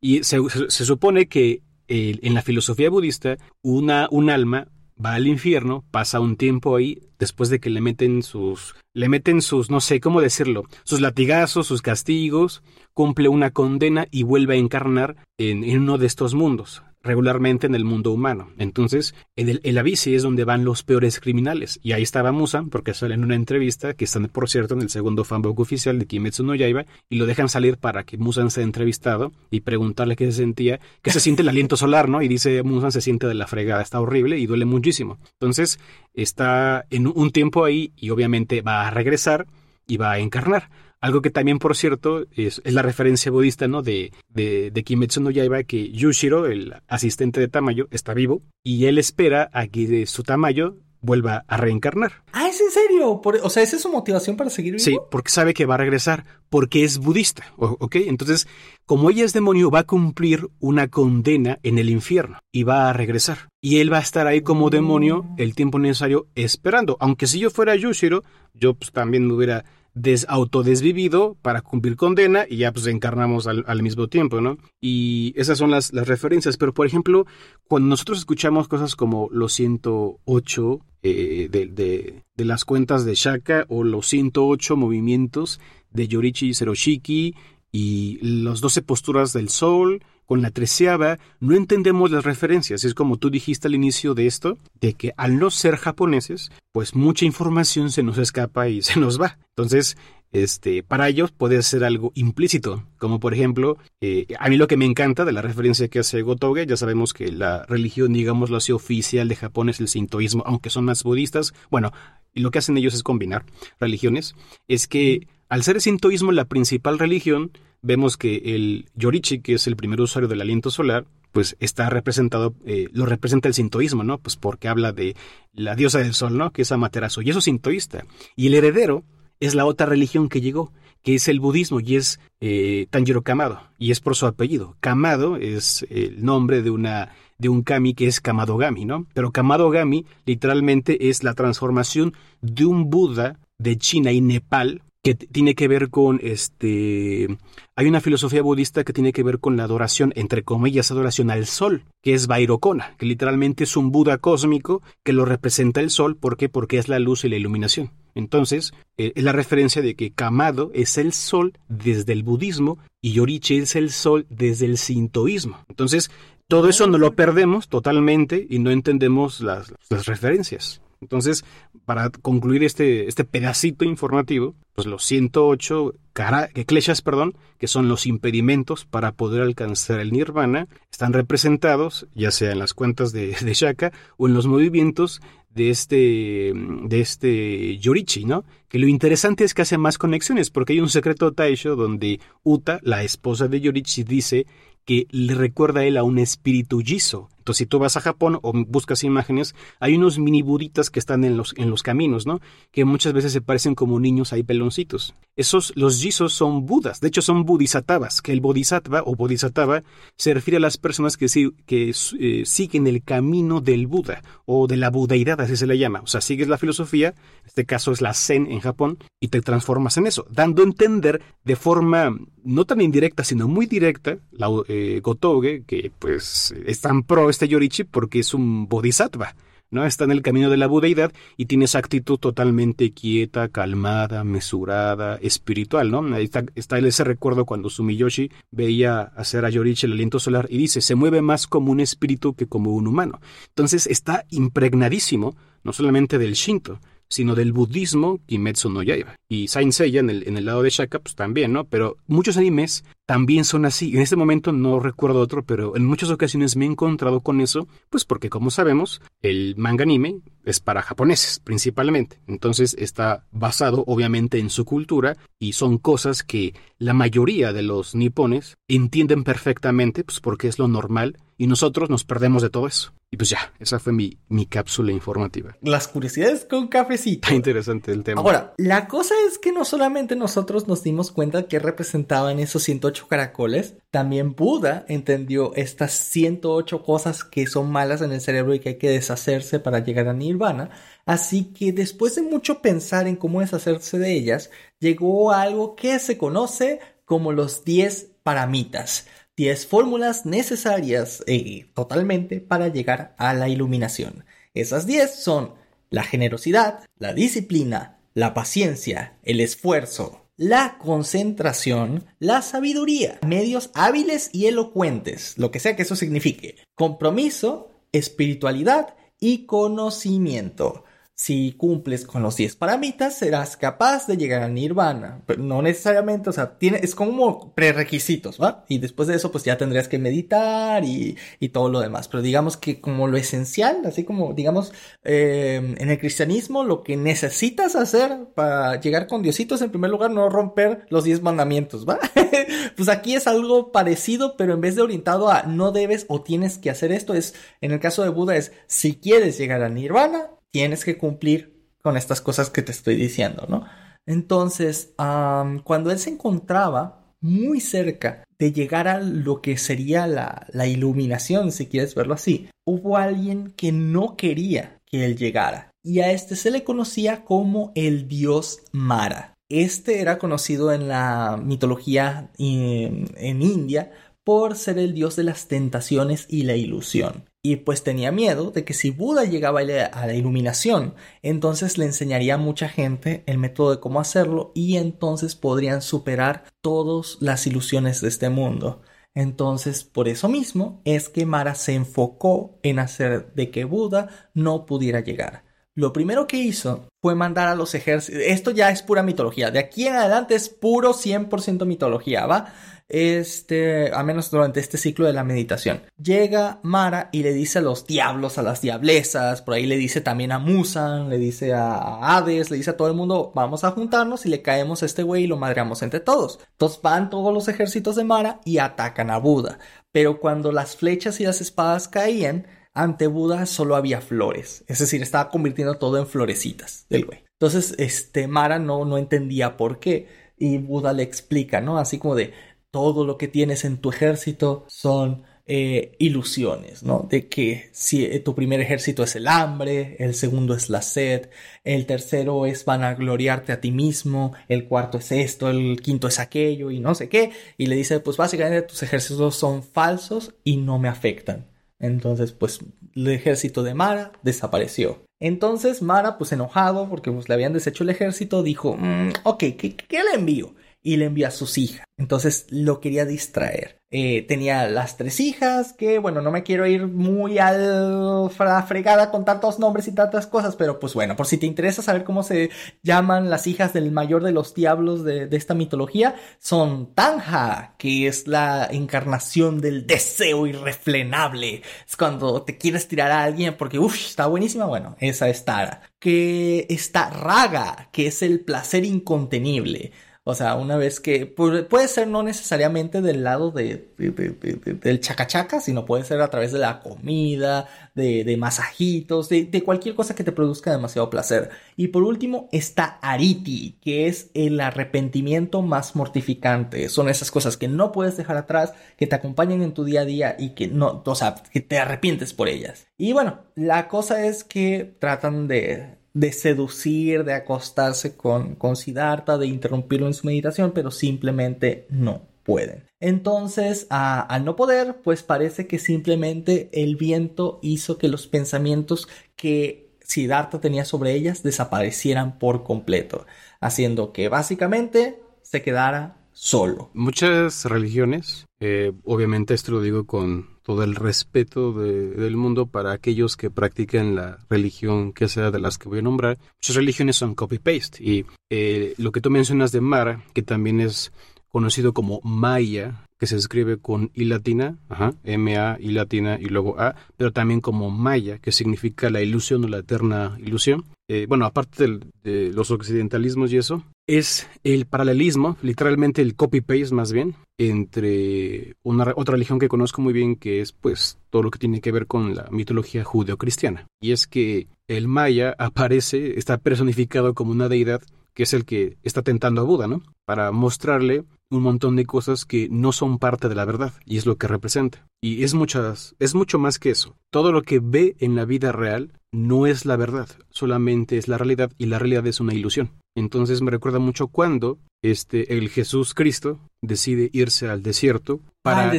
Y se, supone que eh, en la filosofía budista, una, un alma va al infierno, pasa un tiempo ahí, después de que le meten sus, le meten sus, no sé cómo decirlo, sus latigazos, sus castigos, cumple una condena y vuelve a encarnar en, en uno de estos mundos regularmente en el mundo humano. Entonces, en el, el es donde van los peores criminales. Y ahí estaba Musan, porque sale en una entrevista, que están, por cierto, en el segundo fanbook oficial de Kimetsu no Yaiba, y lo dejan salir para que Musan sea entrevistado y preguntarle qué se sentía, qué se siente el aliento solar, ¿no? Y dice, Musan se siente de la fregada, está horrible y duele muchísimo. Entonces, está en un tiempo ahí y obviamente va a regresar y va a encarnar. Algo que también, por cierto, es, la referencia budista, ¿no? De, de, de, Kimetsu no Yaiba, que Yushiro, el asistente de Tamayo, está vivo y él espera a que su Tamayo vuelva a reencarnar. Ah, ¿es en serio? o sea, ¿esa es su motivación para seguir vivo? Sí, porque sabe que va a regresar, porque es budista, ¿ok? Entonces, como ella es demonio, va a cumplir una condena en el infierno y va a regresar. Y él va a estar ahí como demonio el tiempo necesario esperando. Aunque si yo fuera Yushiro, yo pues también me hubiera des autodesvivido para cumplir condena y ya pues encarnamos al, mismo tiempo, ¿no? Y esas son las, las, referencias, pero por ejemplo, cuando nosotros escuchamos cosas como los 108 eh, de, de, de, las cuentas de Shaka o los 108 movimientos de Yorichi Seroshiki y los 12 posturas del sol, con la treceava no entendemos las referencias. Es como tú dijiste al inicio de esto, de que al no ser japoneses, pues mucha información se nos escapa y se nos va. Entonces, este, para ellos puede ser algo implícito, como por ejemplo, eh, a mí lo que me encanta de la referencia que hace Gotoge, ya sabemos que la religión, digámoslo así, oficial de Japón es el sintoísmo, aunque son más budistas, bueno, lo que hacen ellos es combinar religiones, es que al ser el sintoísmo la principal religión, vemos que el Yorichi, que es el primer usuario del aliento solar, pues está representado, eh, lo representa el sintoísmo, ¿no? Pues porque habla de la diosa del sol, ¿no? Que es Amaterasu, y eso es sintoísta. Y el heredero es la otra religión que llegó, que es el budismo, y es eh, Tanjiro Kamado, y es por su apellido. Kamado es el nombre de una de un kami que es Kamadogami, ¿no? Pero Kamadogami literalmente es la transformación de un Buda de China y Nepal que tiene que ver con este hay una filosofía budista que tiene que ver con la adoración entre comillas adoración al sol que es Vairocona que literalmente es un Buda cósmico que lo representa el sol. ¿por qué? porque es la luz y la iluminación. Entonces eh, es la referencia de que Kamado es el sol desde el budismo y Yorichi es el sol desde el sintoísmo. Entonces todo eso no lo perdemos totalmente y no entendemos las, las referencias entonces, para concluir este, este pedacito informativo, pues los 108 cara, kleshas, perdón, que son los impedimentos para poder alcanzar el nirvana, están representados ya sea en las cuentas de, de Shaka o en los movimientos de este, de este Yorichi, ¿no? Que lo interesante es que hace más conexiones, porque hay un secreto Taisho donde Uta, la esposa de Yorichi, dice que le recuerda a él a un espíritu Jiso. Si tú vas a Japón o buscas imágenes, hay unos mini buditas que están en los, en los caminos, ¿no? Que muchas veces se parecen como niños ahí peloncitos. Esos, los Jisos son budas, de hecho son bodhisattvas, que el bodhisattva o bodhisattva se refiere a las personas que, que eh, siguen el camino del Buda o de la budeidad, así se le llama. O sea, sigues la filosofía, en este caso es la Zen en Japón, y te transformas en eso, dando a entender de forma no tan indirecta, sino muy directa, la eh, Gotoge, que pues es tan pro este Yorichi porque es un bodhisattva, ¿no? Está en el camino de la budeidad y tiene esa actitud totalmente quieta, calmada, mesurada, espiritual, ¿no? Ahí está, está ese recuerdo cuando Sumiyoshi veía hacer a Yorichi el aliento solar y dice, se mueve más como un espíritu que como un humano. Entonces está impregnadísimo, no solamente del Shinto, sino del budismo Kimetsu no Yaiba. Y Saint Seiya en el, en el lado de Shaka, pues también, ¿no? Pero muchos animes también son así. En este momento no recuerdo otro, pero en muchas ocasiones me he encontrado con eso, pues porque como sabemos, el manga anime es para japoneses principalmente. Entonces está basado obviamente en su cultura y son cosas que la mayoría de los nipones entienden perfectamente, pues porque es lo normal y nosotros nos perdemos de todo eso. Y pues ya, esa fue mi, mi cápsula informativa. Las curiosidades con cafecito. Está interesante el tema. Ahora, la cosa es que no solamente nosotros nos dimos cuenta que representaban esos 108 caracoles, también Buda entendió estas 108 cosas que son malas en el cerebro y que hay que deshacerse para llegar a Nirvana. Así que después de mucho pensar en cómo deshacerse de ellas, llegó a algo que se conoce como los 10 paramitas. 10 fórmulas necesarias eh, totalmente para llegar a la iluminación. Esas 10 son la generosidad, la disciplina, la paciencia, el esfuerzo, la concentración, la sabiduría, medios hábiles y elocuentes, lo que sea que eso signifique, compromiso, espiritualidad y conocimiento. Si cumples con los 10 paramitas, serás capaz de llegar a nirvana. Pero no necesariamente, o sea, tiene, es como prerequisitos, ¿va? Y después de eso, pues ya tendrías que meditar y, y todo lo demás. Pero digamos que como lo esencial, así como, digamos, eh, en el cristianismo, lo que necesitas hacer para llegar con Diosito es, en primer lugar, no romper los 10 mandamientos, ¿va? pues aquí es algo parecido, pero en vez de orientado a no debes o tienes que hacer esto, es, en el caso de Buda, es si quieres llegar a nirvana, tienes que cumplir con estas cosas que te estoy diciendo, ¿no? Entonces, cuando él se encontraba muy cerca de llegar a lo que sería la, iluminación, si quieres verlo así, hubo alguien que no quería que él llegara. Y a este se le conocía como el dios Mara. Este era conocido en la mitología en, en India por ser el dios de las tentaciones y la ilusión y pues tenía miedo de que si Buda llegaba a la iluminación, entonces le enseñaría a mucha gente el método de cómo hacerlo y entonces podrían superar todas las ilusiones de este mundo. Entonces, por eso mismo es que Mara se enfocó en hacer de que Buda no pudiera llegar. Lo primero que hizo fue mandar a los ejércitos. Esto ya es pura mitología. De aquí en adelante es puro 100% mitología, ¿va? Este, a menos durante este ciclo de la meditación. Llega Mara y le dice a los diablos, a las diablesas, por ahí le dice también a Musan, le dice a Hades, le dice a todo el mundo, vamos a juntarnos y le caemos a este güey y lo madreamos entre todos. Entonces van todos los ejércitos de Mara y atacan a Buda. Pero cuando las flechas y las espadas caían, ante Buda solo había flores. Es decir, estaba convirtiendo todo en florecitas del güey. Entonces, este, Mara no, no entendía por qué. Y Buda le explica, ¿no? Así como de, todo lo que tienes en tu ejército son eh, ilusiones, ¿no? De que si eh, tu primer ejército es el hambre, el segundo es la sed, el tercero es vanagloriarte a ti mismo, el cuarto es esto, el quinto es aquello y no sé qué. Y le dice, pues básicamente tus ejércitos son falsos y no me afectan. Entonces, pues el ejército de Mara desapareció. Entonces Mara, pues enojado porque pues, le habían deshecho el ejército, dijo, mm, ok, ¿qué, ¿qué, le envío? Y le envió a sus hijas. Entonces lo quería distraer. Eh, tenía las tres hijas, que bueno, no me quiero ir muy al fregada con tantos nombres y tantas cosas, pero pues bueno, por si te interesa saber cómo se llaman las hijas del mayor de los diablos de, esta mitología, son Tanja, que es la encarnación del deseo irrefrenable. Es cuando te quieres tirar a alguien porque, uff, está buenísima, bueno, esa es Tara. Que está Raga, que es el placer incontenible. O sea, una vez que puede ser no necesariamente del lado de, del chacachaca, sino puede ser a través de la comida, de, masajitos, de, cualquier cosa que te produzca demasiado placer. Y por último está Ariti, que es el arrepentimiento más mortificante. Son esas cosas que no puedes dejar atrás, que te acompañan en tu día a día y que no, o sea, que te arrepientes por ellas. Y bueno, la cosa es que tratan de de seducir, de acostarse con, con Siddhartha, de interrumpirlo en su meditación, pero simplemente no pueden. Entonces, al no poder, pues parece que simplemente el viento hizo que los pensamientos que Siddhartha tenía sobre ellas desaparecieran por completo, haciendo que básicamente se quedara solo. Muchas religiones, eh, obviamente esto lo digo con todo el respeto del mundo para aquellos que practican la religión que sea de las que voy a nombrar. Muchas religiones son copy-paste y eh, lo que tú mencionas de Mara, que también es conocido como Maya, que se escribe con I latina, M-A, I latina y luego A, pero también como Maya, que significa la ilusión o la eterna ilusión. Eh, bueno, aparte de los occidentalismos y eso, es el paralelismo, literalmente el copy-paste más bien, entre una otra religión que conozco muy bien que es pues todo lo que tiene que ver con la mitología judeocristiana. Y es que el maya aparece, está personificado como una deidad que es el que está tentando a Buda, ¿no? Para mostrarle un montón de cosas que no son parte de la verdad y es lo que representa. Y es muchas, es mucho más que eso. Todo lo que ve en la vida real no es la verdad, solamente es la realidad y la realidad es una ilusión. Entonces me recuerda mucho cuando este el Jesús Cristo decide irse al desierto para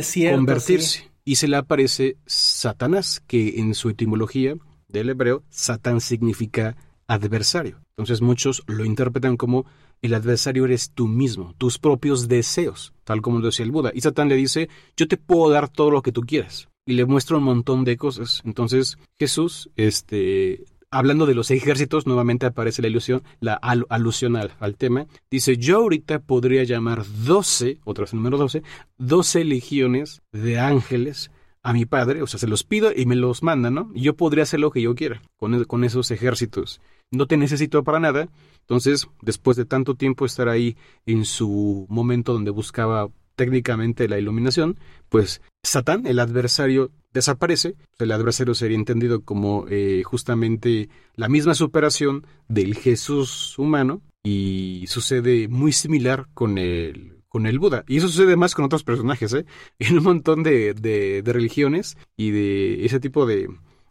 convertirse y se le aparece Satanás, que en su etimología del hebreo Satán significa adversario. Entonces muchos lo interpretan como el adversario eres tú mismo, tus propios deseos, tal como lo decía el Buda. Y Satán le dice, yo te puedo dar todo lo que tú quieras. Y le muestra un montón de cosas. Entonces Jesús, este, hablando de los ejércitos, nuevamente aparece la ilusión, la alusión al, al, tema. Dice, yo ahorita podría llamar 12, otra vez el número 12, 12 legiones de ángeles a mi padre, o sea, se los pido y me los manda, ¿no? Y yo podría hacer lo que yo quiera con, con esos ejércitos. No te necesito para nada. Entonces, después de tanto tiempo estar ahí en su momento donde buscaba técnicamente la iluminación, pues Satán, el adversario, desaparece. El adversario sería entendido como eh, justamente la misma superación del Jesús humano y sucede muy similar con el con el Buda. Y eso sucede más con otros personajes, ¿eh? En un montón de, de, religiones y de ese tipo de,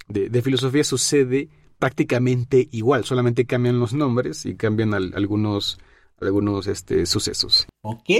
de, filosofía sucede prácticamente igual, solamente cambian los nombres y cambian algunos, algunos este, sucesos. Ok,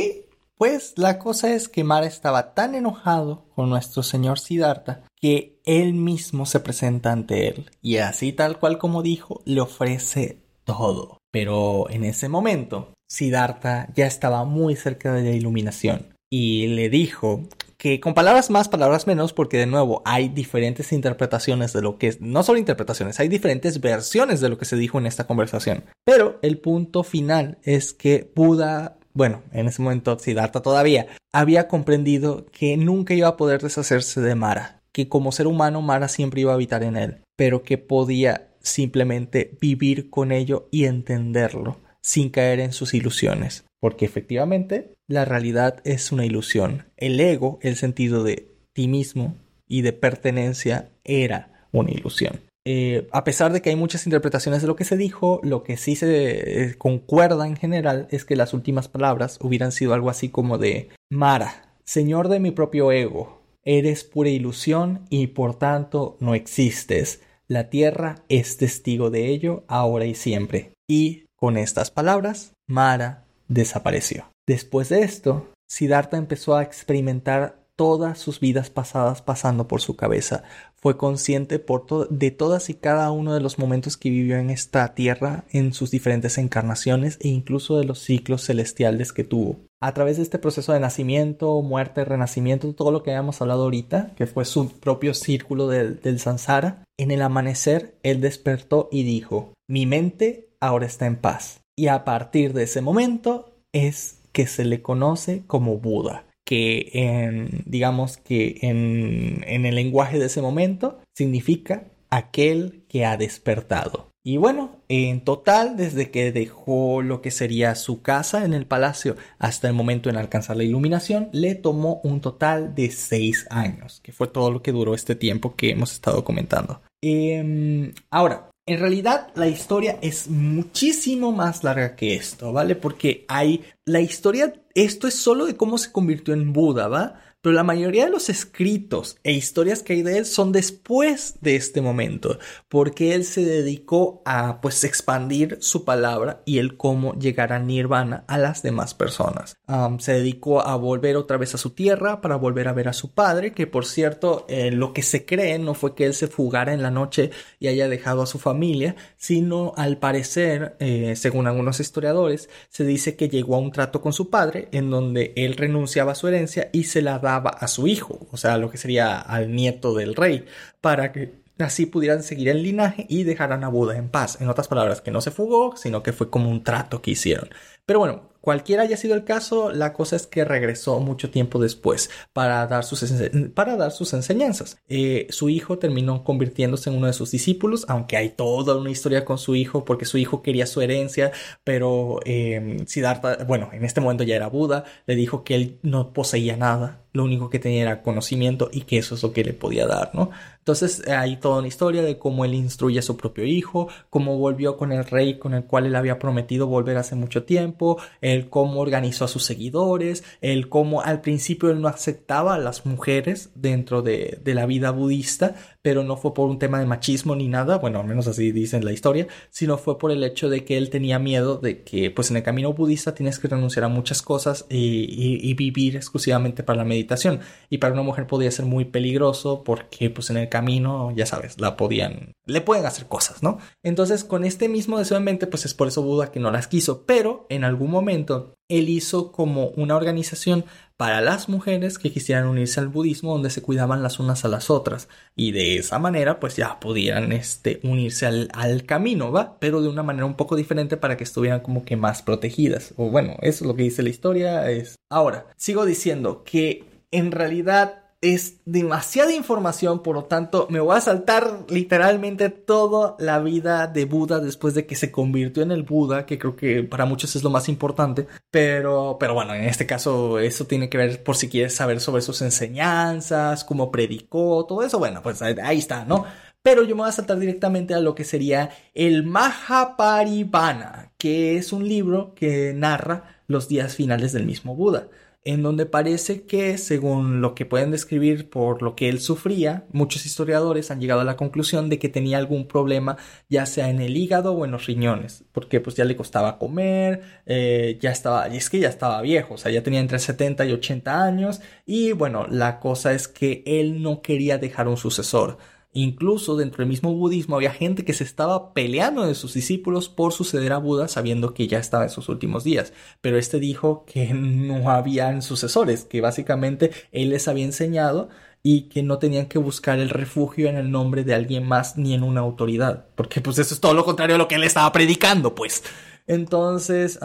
pues la cosa es que Mara estaba tan enojado con nuestro señor Siddhartha que él mismo se presenta ante él y así tal cual como dijo, le ofrece todo. Pero en ese momento, Siddhartha ya estaba muy cerca de la iluminación y le dijo que con palabras más, palabras menos, porque de nuevo hay diferentes interpretaciones de lo que es, no solo interpretaciones, hay diferentes versiones de lo que se dijo en esta conversación. Pero el punto final es que Buda bueno, en ese momento Siddhartha todavía, había comprendido que nunca iba a poder deshacerse de Mara, que como ser humano Mara siempre iba a habitar en él, pero que podía simplemente vivir con ello y entenderlo, sin caer en sus ilusiones, porque efectivamente la realidad es una ilusión. El ego, el sentido de ti mismo y de pertenencia, era una ilusión. Eh, a pesar de que hay muchas interpretaciones de lo que se dijo, lo que sí se eh, concuerda en general es que las últimas palabras hubieran sido algo así como de Mara, señor de mi propio ego, eres pura ilusión y por tanto no existes. La tierra es testigo de ello ahora y siempre. Y con estas palabras, Mara desapareció. Después de esto, Siddhartha empezó a experimentar todas sus vidas pasadas pasando por su cabeza. Fue consciente por de todas y cada uno de los momentos que vivió en esta tierra, en sus diferentes encarnaciones e incluso de los ciclos celestiales que tuvo. A través de este proceso de nacimiento, muerte, renacimiento, todo lo que habíamos hablado ahorita, que fue su propio círculo del, del Sansara, en el amanecer él despertó y dijo, mi mente ahora está en paz. Y a partir de ese momento es que se le conoce como Buda que en, digamos que en, en el lenguaje de ese momento significa aquel que ha despertado. Y bueno, en total, desde que dejó lo que sería su casa en el palacio hasta el momento en alcanzar la iluminación, le tomó un total de seis años, que fue todo lo que duró este tiempo que hemos estado comentando. Em, ahora, en realidad la historia es muchísimo más larga que esto, ¿vale? Porque hay la historia, esto es solo de cómo se convirtió en Buda, ¿va? Pero la mayoría de los escritos e historias que hay de él son después de este momento, porque él se dedicó a pues expandir su palabra y el cómo llegar a nirvana a las demás personas. se dedicó a volver otra vez a su tierra para volver a ver a su padre, que por cierto eh, lo que se cree no fue que él se fugara en la noche y haya dejado a su familia, sino al parecer, eh, según algunos historiadores, se dice que llegó a un trato con su padre en donde él renunciaba a su herencia y se la daba a su hijo, o sea, lo que sería al nieto del rey, para que así pudieran seguir el linaje y dejaran a Buda en paz. En otras palabras, que no se fugó, sino que fue como un trato que hicieron. Pero bueno, Cualquiera haya sido el caso, la cosa es que regresó mucho tiempo después para dar sus, enseñanzas. Eh, su hijo terminó convirtiéndose en uno de sus discípulos, aunque hay toda una historia con su hijo, porque su hijo quería su herencia, pero eh, Siddhartha, bueno, en este momento ya era Buda, le dijo que él no poseía nada, lo único que tenía era conocimiento y que eso es lo que le podía dar, ¿no? Entonces hay toda una historia de cómo él instruye a su propio hijo, cómo volvió con el rey con el cual él había prometido volver hace mucho tiempo, el cómo organizó a sus seguidores, el cómo al principio él no aceptaba a las mujeres dentro de, de la vida budista, pero no fue por un tema de machismo ni nada, bueno, al menos así dice en la historia, sino fue por el hecho de que él tenía miedo de que pues en el camino budista tienes que renunciar a muchas cosas y, vivir exclusivamente para la meditación. Y para una mujer podía ser muy peligroso porque pues en el camino, ya sabes, la podían, le pueden hacer cosas, ¿no? Entonces con este mismo deseo en mente, pues es por eso Buda que no las quiso, pero en algún momento él hizo como una organización para las mujeres que quisieran unirse al budismo donde se cuidaban las unas a las otras y de esa manera pues ya pudieran este, unirse al, al camino, ¿va? Pero de una manera un poco diferente para que estuvieran como que más protegidas. O bueno, eso es lo que dice la historia. Es... Ahora, sigo diciendo que en realidad es demasiada información, por lo tanto me voy a saltar literalmente toda la vida de Buda después de que se convirtió en el Buda, que creo que para muchos es lo más importante, pero, pero bueno, en este caso eso tiene que ver por si quieres saber sobre sus enseñanzas, cómo predicó, todo eso, bueno, pues ahí está, ¿no? Pero yo me voy a saltar directamente a lo que sería el Mahaparibana, que es un libro que narra los días finales del mismo Buda en donde parece que, según lo que pueden describir por lo que él sufría, muchos historiadores han llegado a la conclusión de que tenía algún problema, ya sea en el hígado o en los riñones, porque pues ya le costaba comer, eh, ya estaba, y es que ya estaba viejo, o sea, ya tenía entre 70 y 80 años, y bueno, la cosa es que él no quería dejar un sucesor. Incluso dentro del mismo budismo había gente que se estaba peleando de sus discípulos por suceder a Buda sabiendo que ya estaba en sus últimos días. Pero este dijo que no habían sucesores, que básicamente él les había enseñado y que no tenían que buscar el refugio en el nombre de alguien más ni en una autoridad. Porque pues eso es todo lo contrario a lo que él estaba predicando, pues. Entonces,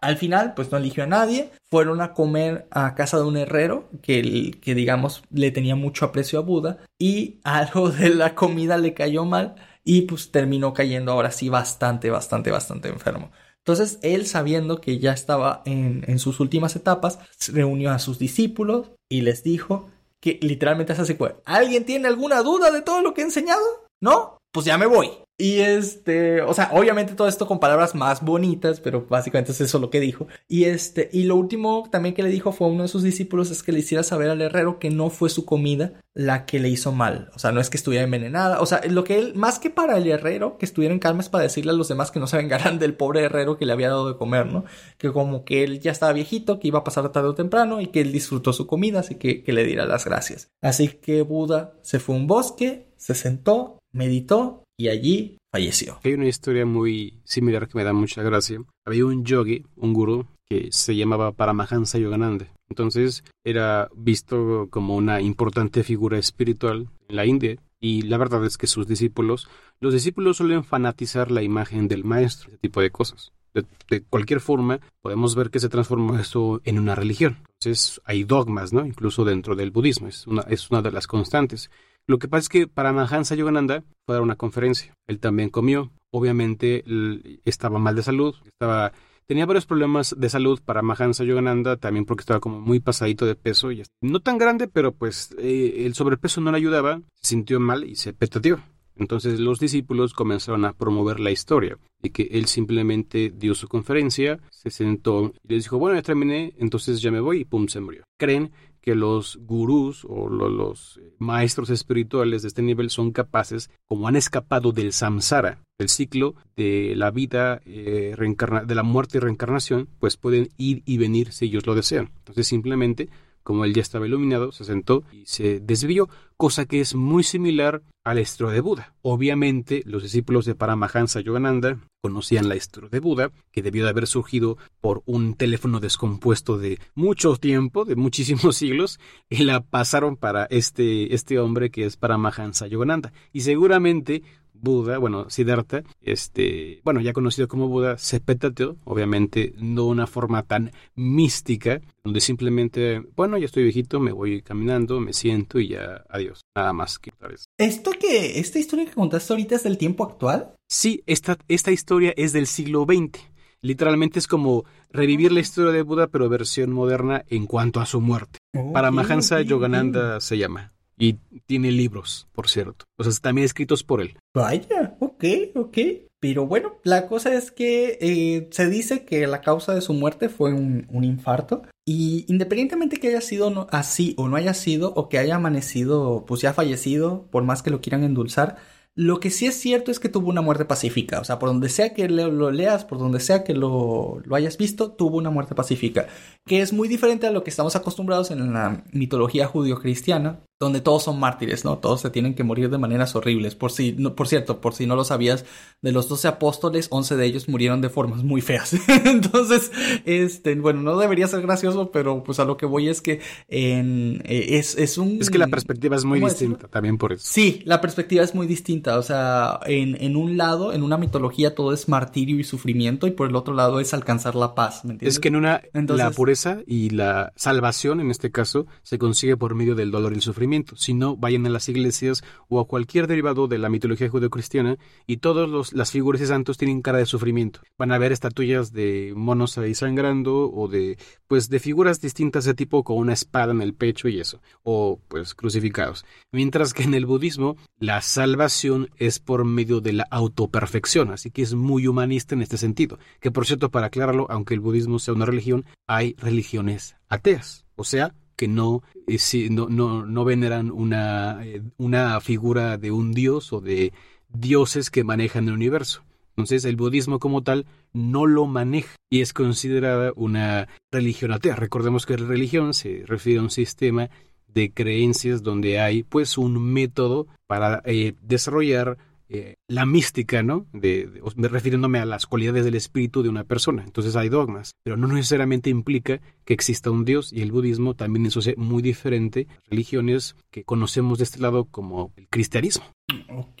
al final, pues no eligió a nadie. Fueron a comer a casa de un herrero que, que, digamos, le tenía mucho aprecio a Buda. Y algo de la comida le cayó mal. Y pues terminó cayendo ahora sí bastante, bastante, bastante enfermo. Entonces, él sabiendo que ya estaba en, sus últimas etapas, reunió a sus discípulos y les dijo que literalmente es así, ¿alguien tiene alguna duda de todo lo que he enseñado? ¿No? pues ya me voy. Y este, o sea, obviamente todo esto con palabras más bonitas, pero básicamente es eso lo que dijo. Y este, y lo último también que le dijo fue a uno de sus discípulos es que le hiciera saber al herrero que no fue su comida la que le hizo mal. O sea, no es que estuviera envenenada. O sea, lo que él, más que para el herrero, que estuviera en calma es para decirle a los demás que no se vengaran del pobre herrero que le había dado de comer, ¿no? Que como que él ya estaba viejito, que iba a pasar tarde o temprano y que él disfrutó su comida, así que, que le diera las gracias. Así que Buda se fue a un bosque, se sentó, meditó y allí falleció. Hay una historia muy similar que me da mucha gracia. Había un yogi, un gurú, que se llamaba Paramahansa Yogananda. Entonces era visto como una importante figura espiritual en la India y la verdad es que sus discípulos, los discípulos suelen fanatizar la imagen del maestro, ese tipo de cosas. De, cualquier forma, podemos ver que se transformó esto en una religión. Entonces hay dogmas, ¿no? Incluso dentro del budismo, es una, es una de las constantes. Lo que pasa es que para Mahansa Yogananda fue a dar una conferencia. Él también comió. Obviamente estaba mal de salud, estaba tenía varios problemas de salud para Mahansa Yogananda, también porque estaba como muy pasadito de peso. Y no tan grande, pero pues eh, el sobrepeso no le ayudaba, se sintió mal y se petateó. Entonces los discípulos comenzaron a promover la historia de que él simplemente dio su conferencia, se sentó y les dijo, bueno, ya terminé, entonces ya me voy y pum, se murió. Creen que los gurús o los maestros espirituales de este nivel son capaces, como han escapado del samsara, del ciclo de la vida, eh, de la muerte y reencarnación, pues pueden ir y venir si ellos lo desean. Entonces simplemente como él ya estaba iluminado, se sentó y se desvió, cosa que es muy similar al estro de Buda. Obviamente, los discípulos de Paramahansa Yogananda conocían la estro de Buda, que debió de haber surgido por un teléfono descompuesto de mucho tiempo, de muchísimos siglos, y la pasaron para este, este hombre que es Paramahansa Yogananda. Y seguramente Buda, bueno, Siddhartha, este, bueno, ya conocido como Buda, se petateó, obviamente no una forma tan mística, donde simplemente, bueno, ya estoy viejito, me voy caminando, me siento y ya, adiós, nada más que otra vez. ¿Esto que, esta historia que contaste ahorita es del tiempo actual? Sí, esta, esta historia es del siglo XX. Literalmente es como revivir la historia de Buda, pero versión moderna en cuanto a su muerte. Para Mahansa Yogananda se llama. Y tiene libros, por cierto. O sea, también escritos por él. Vaya, ok, ok. Pero bueno, la cosa es que eh, se dice que la causa de su muerte fue un, un infarto. Y independientemente que haya sido así o no haya sido, o que haya amanecido, pues ya fallecido, por más que lo quieran endulzar, lo que sí es cierto es que tuvo una muerte pacífica. O sea, por donde sea que lo, leas, por donde sea que lo, lo, hayas visto, tuvo una muerte pacífica. Que es muy diferente a lo que estamos acostumbrados en la mitología judío-cristiana, donde todos son mártires, ¿no? Todos se tienen que morir de maneras horribles. Por si, no, por cierto, por si no lo sabías, de los doce apóstoles, once de ellos murieron de formas muy feas. Entonces, este, bueno, no debería ser gracioso, pero pues a lo que voy es que en, eh, es, es un... Es que la perspectiva es muy distinta, también por eso. Sí, la perspectiva es muy distinta. O sea, en, en un lado, en una mitología todo es martirio y sufrimiento, y por el otro lado es alcanzar la paz, ¿me entiendes? Es que en una, la pureza y la salvación, en este caso, se consigue por medio del dolor y el sufrimiento si no, vayan a las iglesias o a cualquier derivado de la mitología judeocristiana y todas las figuras de santos tienen cara de sufrimiento. Van a ver estatuillas de monos ahí sangrando o de, pues, de figuras distintas de tipo con una espada en el pecho y eso, o pues crucificados. Mientras que en el budismo la salvación es por medio de la autoperfección, así que es muy humanista en este sentido. Que por cierto, para aclararlo, aunque el budismo sea una religión, hay religiones ateas, o sea, que no, eh, no, no, no, veneran una, eh, una figura de un dios o de dioses que manejan el universo. Entonces el budismo como tal no lo maneja y es considerada una religión atea. Recordemos que la religión se refiere a un sistema de creencias donde hay pues un método para eh, desarrollar eh, la mística, ¿no? De, refiriéndome a las cualidades del espíritu de una persona. Entonces hay dogmas, pero no necesariamente implica que exista un Dios y el budismo también eso es muy diferente religiones que conocemos de este lado como el cristianismo. Ok,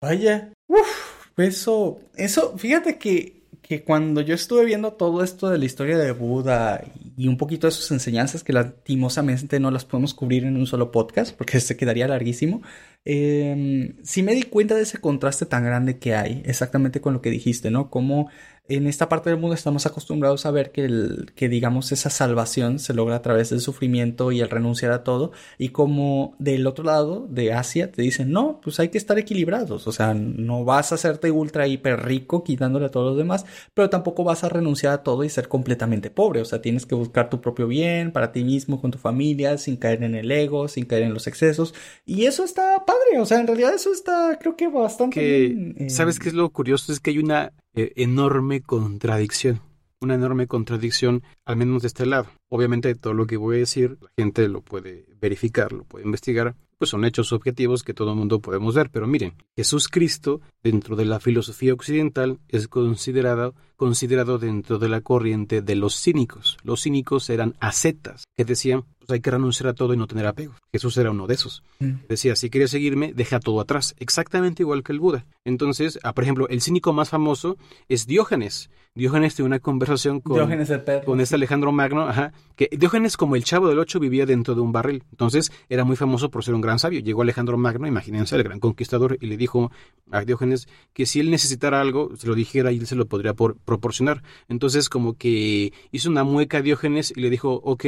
vaya. Uf, eso, eso, fíjate que que cuando yo estuve viendo todo esto de la historia de Buda y un poquito de sus enseñanzas, que lastimosamente no las podemos cubrir en un solo podcast porque se quedaría larguísimo, eh, sí me di cuenta de ese contraste tan grande que hay, exactamente con lo que dijiste, ¿no? Como en esta parte del mundo estamos acostumbrados a ver que, el, que digamos esa salvación se logra a través del sufrimiento y el renunciar a todo. Y como del otro lado de Asia te dicen no pues hay que estar equilibrados o sea no vas a hacerte ultra hiper rico quitándole a todos los demás pero tampoco vas a renunciar a todo y ser completamente pobre. O sea tienes que buscar tu propio bien para ti mismo con tu familia sin caer en el ego sin caer en los excesos. Y eso está padre. O sea en realidad eso está creo que bastante bien, eh, sabes qué es lo curioso es que hay una eh, enorme contradicción. Una enorme contradicción, al menos de este lado. Obviamente todo lo que voy a decir, la gente lo puede verificar, lo puede investigar, pues son hechos objetivos que todo el mundo podemos ver. Pero miren, Jesús Cristo, dentro de la filosofía occidental, es considerado, considerado dentro de la corriente de los cínicos. Los cínicos eran ascetas, que decían, pues hay que renunciar a todo y no tener apego. Jesús era uno de esos. Mm. Decía, si quieres seguirme, deja todo atrás. Exactamente igual que el Buda. Entonces, ah, por ejemplo, el cínico más famoso es Diógenes. Diógenes tiene una conversación con, con este Alejandro Magno, ajá, que Diógenes como el chavo del ocho vivía dentro de un barril. Entonces, era muy famoso por ser un gran sabio. Llegó Alejandro Magno, imagínense, el gran conquistador, y le dijo a Diógenes que si él necesitara algo, se lo dijera y él se lo podría proporcionar. Entonces, como que hizo una mueca a Diógenes y le dijo, ok,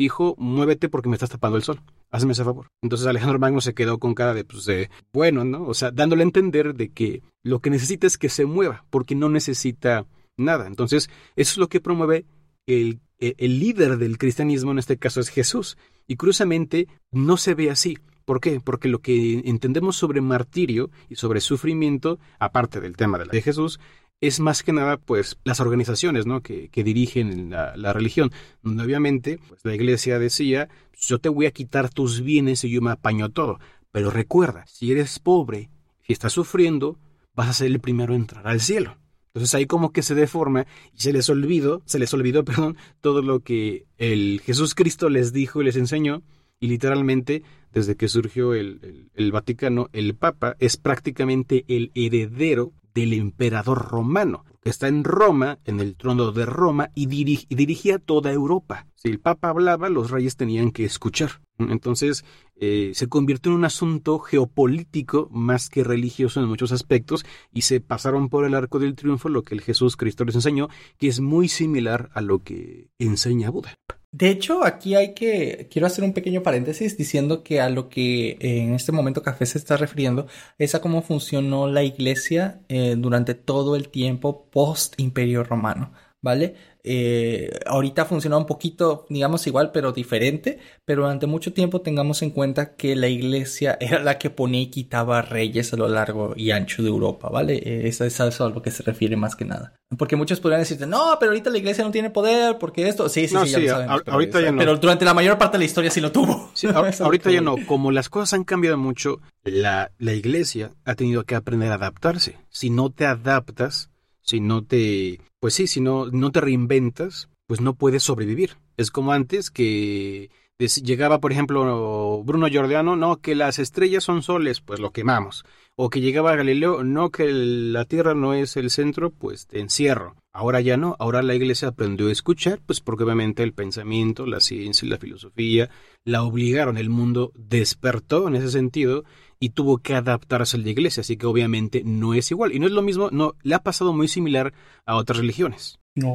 hijo, muévete porque me estás tapando el sol. Hazme ese favor. Entonces Alejandro Magno se quedó con cara de, pues, de, bueno, ¿no? O sea, dándole a entender de que lo que necesita es que se mueva, porque no necesita nada. Entonces, eso es lo que promueve el, el líder del cristianismo, en este caso es Jesús. Y curiosamente, no se ve así. ¿Por qué? Porque lo que entendemos sobre martirio y sobre sufrimiento, aparte del tema de, la de Jesús, es más que nada pues las organizaciones ¿no? que, dirigen la, religión, donde obviamente pues, la iglesia decía, yo te voy a quitar tus bienes y yo me apaño todo. Pero recuerda, si eres pobre y estás sufriendo, vas a ser el primero a entrar al cielo. Entonces ahí como que se deforma y se les olvidó, se les olvidó, perdón, todo lo que el Jesús Cristo les dijo y les enseñó y literalmente desde que surgió el, el, el Vaticano, el Papa es prácticamente el heredero del emperador romano, que está en Roma, en el trono de Roma, y, dirigía toda Europa. Si el Papa hablaba, los reyes tenían que escuchar. Entonces eh, se convirtió en un asunto geopolítico más que religioso en muchos aspectos y se pasaron por el arco del triunfo lo que el Jesús Cristo les enseñó, que es muy similar a lo que enseña Buda. De hecho, aquí hay que, quiero hacer un pequeño paréntesis diciendo que a lo que en este momento Café se está refiriendo es a cómo funcionó la iglesia eh, durante todo el tiempo post Imperio Romano, ¿vale? Eh, ahorita funciona un poquito, digamos, igual, pero diferente. Pero durante mucho tiempo tengamos en cuenta que la iglesia era la que ponía y quitaba reyes a lo largo y ancho de Europa, ¿vale? Eh, eso es a lo que se refiere más que nada. Porque muchos podrían decirte, no, pero ahorita la iglesia no tiene poder, porque esto. Sí, sí, sí, ya lo ahorita ya no. Pero durante la mayor parte de la historia sí lo tuvo. ahorita ya no. Como las cosas han cambiado mucho, la, la iglesia ha tenido que aprender a adaptarse. Si no te adaptas, si no te, pues sí, si no, no te reinventas, pues no puedes sobrevivir. Es como antes que llegaba, por ejemplo, Bruno Giordano, no, que las estrellas son soles, pues lo quemamos. O que llegaba Galileo, no, que la Tierra no es el centro, pues te encierro. Ahora ya no, ahora la iglesia aprendió a escuchar, pues porque obviamente el pensamiento, la ciencia y la filosofía la obligaron, el mundo despertó en ese sentido y tuvo que adaptarse a la iglesia, así que obviamente no es igual. Y no es lo mismo, no, le ha pasado muy similar a otras religiones. No.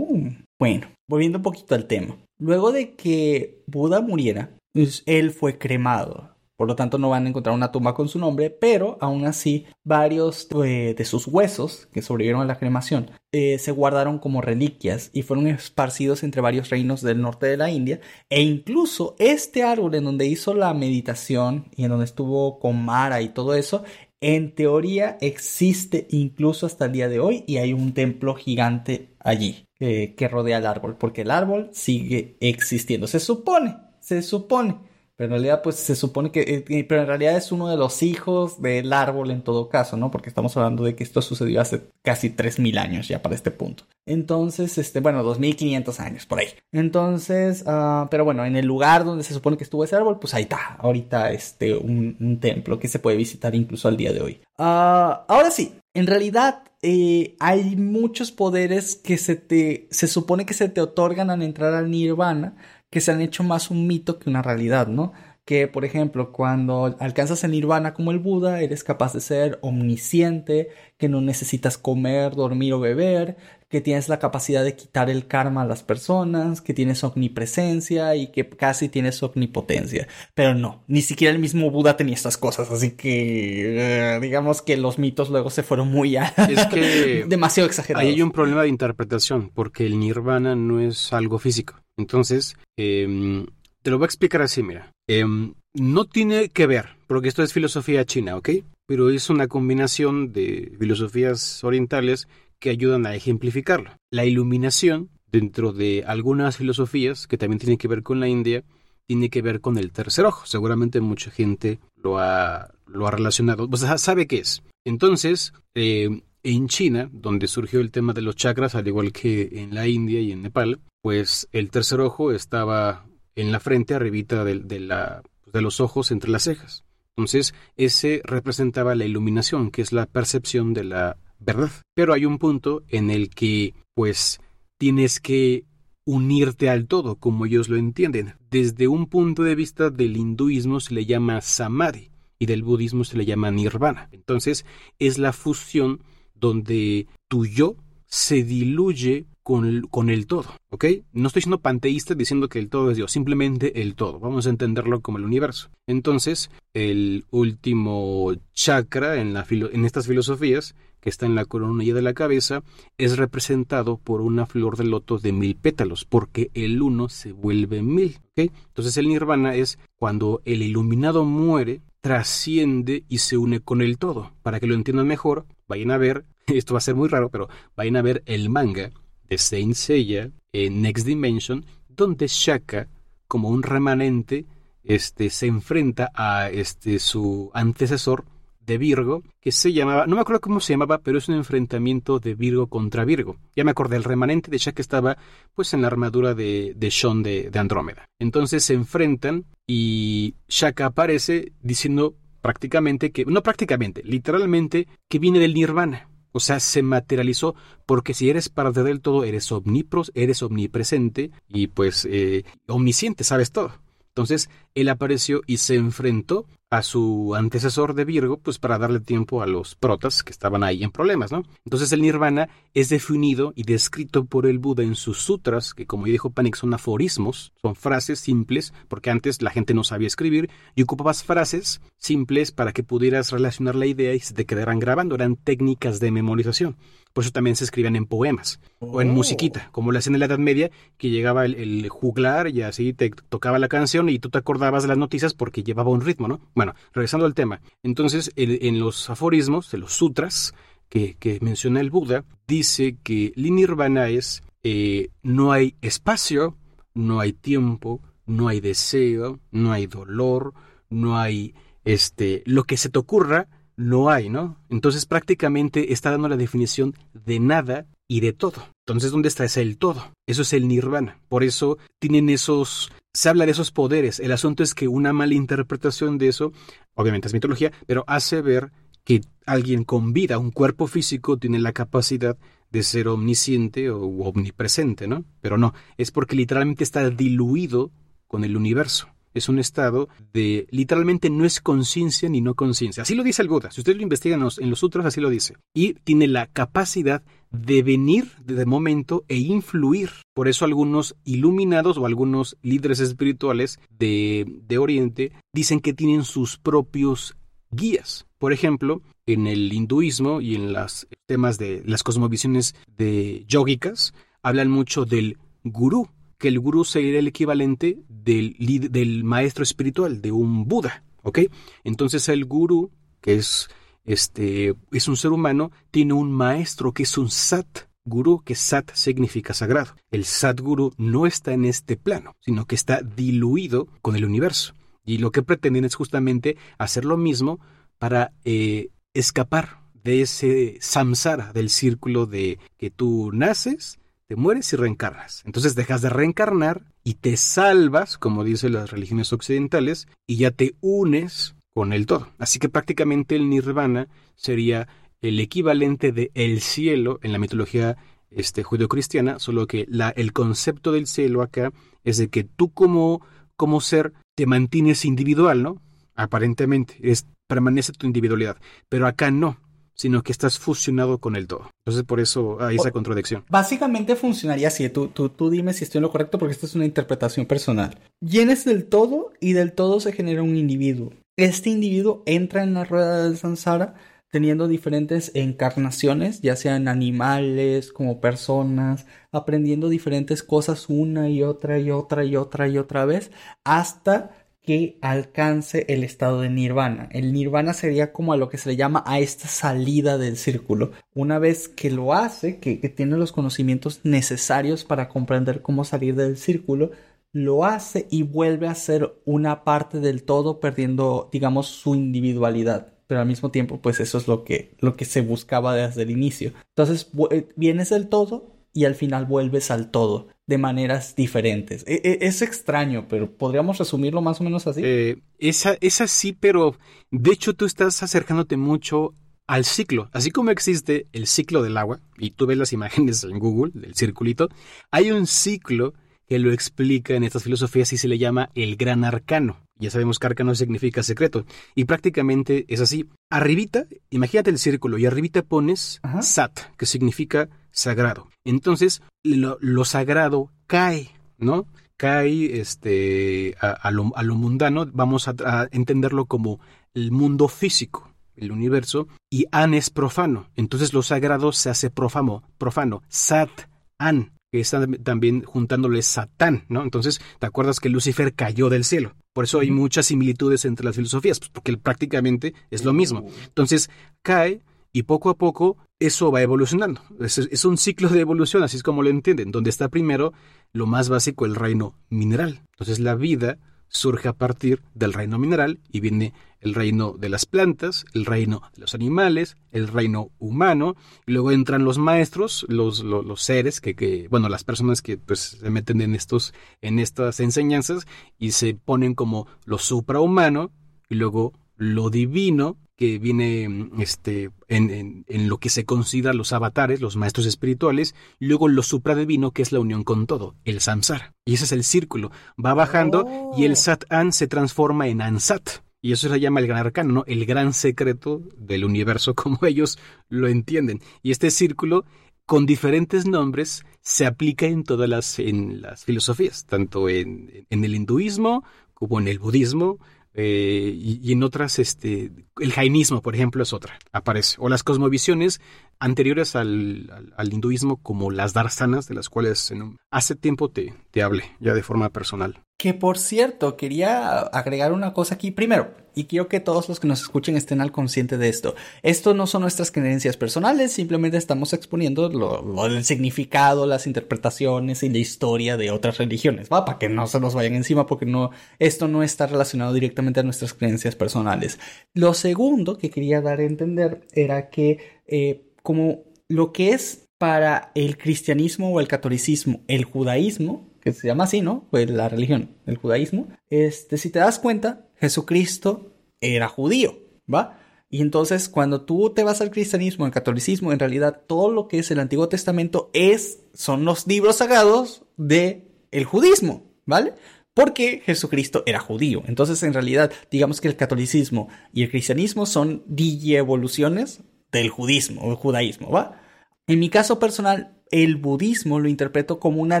Bueno, volviendo un poquito al tema. Luego de que Buda muriera, pues, él fue cremado. Por lo tanto, no van a encontrar una tumba con su nombre, pero aún así, varios eh, de sus huesos que sobrevivieron a la cremación eh, se guardaron como reliquias y fueron esparcidos entre varios reinos del norte de la India. E incluso este árbol en donde hizo la meditación y en donde estuvo con Mara y todo eso, en teoría existe incluso hasta el día de hoy y hay un templo gigante allí eh, que rodea el árbol, porque el árbol sigue existiendo. Se supone, se supone pero en realidad, pues se supone que, eh, pero en realidad es uno de los hijos del árbol en todo caso, ¿no? Porque estamos hablando de que esto sucedió hace casi 3.000 años ya para este punto. Entonces, este, bueno, 2.500 años por ahí. Entonces, uh, pero bueno, en el lugar donde se supone que estuvo ese árbol, pues ahí está, ahorita este, un, templo que se puede visitar incluso al día de hoy. Uh, ahora sí, en realidad eh, hay muchos poderes que se te, se supone que se te otorgan al entrar al nirvana que se han hecho más un mito que una realidad, ¿no? Que, por ejemplo, cuando alcanzas el nirvana como el Buda, eres capaz de ser omnisciente, que no necesitas comer, dormir o beber, que tienes la capacidad de quitar el karma a las personas, que tienes omnipresencia y que casi tienes omnipotencia. Pero no, ni siquiera el mismo Buda tenía estas cosas, así que eh, digamos que los mitos luego se fueron muy a... Es que demasiado exagerados. Ahí hay un problema de interpretación, porque el nirvana no es algo físico. Entonces, em, te lo voy a explicar así, mira. Em, no tiene que ver, porque esto es filosofía china, ¿ok? Pero es una combinación de filosofías orientales que ayudan a ejemplificarlo. La iluminación, dentro de algunas filosofías que también tienen que ver con la India, tiene que ver con el tercer ojo. Seguramente mucha gente lo ha, lo ha relacionado, o sea, sabe qué es. Entonces, eh, en China, donde surgió el tema de los chakras, al igual que en la India y en Nepal, pues el tercer ojo estaba en la frente, arribita de, la, de los ojos, entre las cejas. Entonces, ese representaba la iluminación, que es la percepción de la verdad. Pero hay un punto en el que, pues, tienes que unirte al todo, como ellos lo entienden. Desde un punto de vista del hinduismo se le llama samadhi y del budismo se le llama nirvana. Entonces, es la fusión donde tu yo se diluye con, con, el todo, ¿ok? No estoy siendo panteísta diciendo que el todo es Dios, simplemente el todo. Vamos a entenderlo como el universo. Entonces, el último chakra en, estas filosofías que está en la coronilla de la cabeza, es representado por una flor de loto de mil pétalos, porque el uno se vuelve mil. Entonces el nirvana es cuando el iluminado muere, trasciende y se une con el todo. Para que lo entiendan mejor, vayan a ver, esto va a ser muy raro, pero vayan a ver el manga de Saint Seiya en Next Dimension, donde Shaka, como un remanente, este, se enfrenta a este, su antecesor de Virgo que se llamaba, no me acuerdo cómo se llamaba, pero es un enfrentamiento de Virgo contra Virgo. Ya me acordé, el remanente de Shaka estaba pues en la armadura de, de Sean de, de Andrómeda. Entonces se enfrentan y Shaka aparece diciendo prácticamente que, no prácticamente, literalmente que viene del nirvana. O sea, se materializó porque si eres parte del todo, eres omnipros, eres omnipresente y pues eh, omnisciente, sabes todo. Entonces, él apareció y se enfrentó a su antecesor de Virgo, pues para darle tiempo a los protas que estaban ahí en problemas, ¿no? Entonces el nirvana es definido y descrito por el Buda en sus sutras, que como dijo Panik son aforismos, son frases simples, porque antes la gente no sabía escribir, y ocupabas frases simples para que pudieras relacionar la idea y se te quedaran grabando, eran técnicas de memorización. Por eso también se escribían en poemas o en oh. musiquita, como lo hacían en la Edad Media, que llegaba el, juglar y así te tocaba la canción y tú te acordabas de las noticias porque llevaba un ritmo, ¿no? Bueno, regresando al tema. Entonces, en, los aforismos, de los sutras que, menciona el Buda, dice que Nirvana es eh, no hay espacio, no hay tiempo, no hay deseo, no hay dolor, no hay este lo que se te ocurra no hay, ¿no? Entonces prácticamente está dando la definición de nada y de todo. Entonces, ¿dónde está ese el todo? Eso es el nirvana. Por eso tienen esos... Se habla de esos poderes. El asunto es que una mala interpretación de eso, obviamente es mitología, pero hace ver que alguien con vida, un cuerpo físico, tiene la capacidad de ser omnisciente o omnipresente, ¿no? Pero no, es porque literalmente está diluido con el universo es un estado de literalmente no es conciencia ni no conciencia. Así lo dice el Buda. Si ustedes lo investigan en los, sutras, así lo dice. Y tiene la capacidad de venir de momento e influir. Por eso algunos iluminados o algunos líderes espirituales de, de Oriente dicen que tienen sus propios guías. Por ejemplo, en el hinduismo y en los temas de las cosmovisiones de yógicas, hablan mucho del gurú, que el gurú sería el equivalente del, del maestro espiritual, de un Buda, ¿ok? Entonces el gurú, que es, este, es un ser humano, tiene un maestro que es un sat, gurú, que sat significa sagrado. El sat gurú no está en este plano, sino que está diluido con el universo. Y lo que pretenden es justamente hacer lo mismo para eh, escapar de ese samsara, del círculo de que tú naces, te mueres y reencarnas. Entonces dejas de reencarnar y te salvas, como dicen las religiones occidentales, y ya te unes con el todo. Así que prácticamente el nirvana sería el equivalente de el cielo en la mitología este, judeocristiana, solo que la, el concepto del cielo acá es de que tú como, como ser te mantienes individual, ¿no? Aparentemente, es, permanece tu individualidad. Pero acá no. Sino que estás fusionado con el todo. Entonces por eso hay esa contradicción. Básicamente funcionaría así, tú, tú, tú dime si estoy en lo correcto porque esta es una interpretación personal. Llenes del todo y del todo se genera un individuo. Este individuo entra en la rueda del samsara teniendo diferentes encarnaciones, ya sean animales como personas, aprendiendo diferentes cosas una y otra y otra y otra y otra vez, hasta que alcance el estado de nirvana. El nirvana sería como a lo que se le llama a esta salida del círculo. Una vez que lo hace, que, tiene los conocimientos necesarios para comprender cómo salir del círculo, lo hace y vuelve a ser una parte del todo perdiendo, digamos, su individualidad. Pero al mismo tiempo, pues eso es lo que, lo que se buscaba desde el inicio. Entonces, eh, vienes del todo y al final vuelves al todo de maneras diferentes. E, e, es extraño, pero podríamos resumirlo más o menos así. Eh, esa, es así, pero de hecho tú estás acercándote mucho al ciclo. Así como existe el ciclo del agua, y tú ves las imágenes en Google del circulito, hay un ciclo que lo explica en estas filosofías y se le llama el gran arcano. Ya sabemos que arcano significa secreto. Y prácticamente es así. Arribita, imagínate el círculo y arribita pones sat, que significa sagrado. Entonces, lo, sagrado cae, ¿no? Cae este, a, lo, mundano, vamos a, entenderlo como el mundo físico, el universo, y an es profano. Entonces lo sagrado se hace profano, profano. Sat, an, que está también juntándole Satán, ¿no? Entonces, ¿te acuerdas que Lucifer cayó del cielo? Por eso hay muchas similitudes entre las filosofías, pues, porque prácticamente es lo mismo. Entonces, cae y poco a poco eso va evolucionando. Es, un ciclo de evolución, así es como lo entienden, donde está primero lo más básico, el reino mineral. Entonces la vida surge a partir del reino mineral y viene el reino de las plantas, el reino de los animales, el reino humano, y luego entran los maestros, los, los, seres que, que, bueno, las personas que pues se meten en estos, en estas enseñanzas y se ponen como lo suprahumano y luego lo divino que viene este, en, en, lo que se considera los avatares, los maestros espirituales, y luego lo supradivino, que es la unión con todo, el samsara. Y ese es el círculo. Va bajando y el oh. sat-an se transforma en ansat. Y eso se llama el gran arcano, ¿no? El gran secreto del universo, como ellos lo entienden. Y este círculo, con diferentes nombres, se aplica en todas las, en las filosofías, tanto en, en el hinduismo como en el budismo, eh, y, en otras, este, el jainismo, por ejemplo, es otra, aparece. O las cosmovisiones anteriores al, al, hinduismo, como las darsanas, de las cuales hace tiempo te, te hablé, ya de forma personal. Que por cierto, quería agregar una cosa aquí. Primero, y quiero que todos los que nos escuchen estén al consciente de esto. Esto no son nuestras creencias personales, simplemente estamos exponiendo lo, el significado, las interpretaciones y la historia de otras religiones, ¿va? Para que no se nos vayan encima porque no, esto no está relacionado directamente a nuestras creencias personales. Lo segundo que quería dar a entender era que eh, como lo que es para el cristianismo o el catolicismo, el judaísmo, que se llama así, ¿no? Pues la religión, el judaísmo. Este, si te das cuenta, Jesucristo era judío, ¿va? Y entonces cuando tú te vas al cristianismo, al catolicismo, en realidad todo lo que es el Antiguo Testamento es, son los libros sagrados de el judismo, ¿vale? Porque Jesucristo era judío. Entonces, en realidad, digamos que el catolicismo y el cristianismo son evoluciones del judismo o el judaísmo, ¿va? En mi caso personal, el budismo lo interpreto como una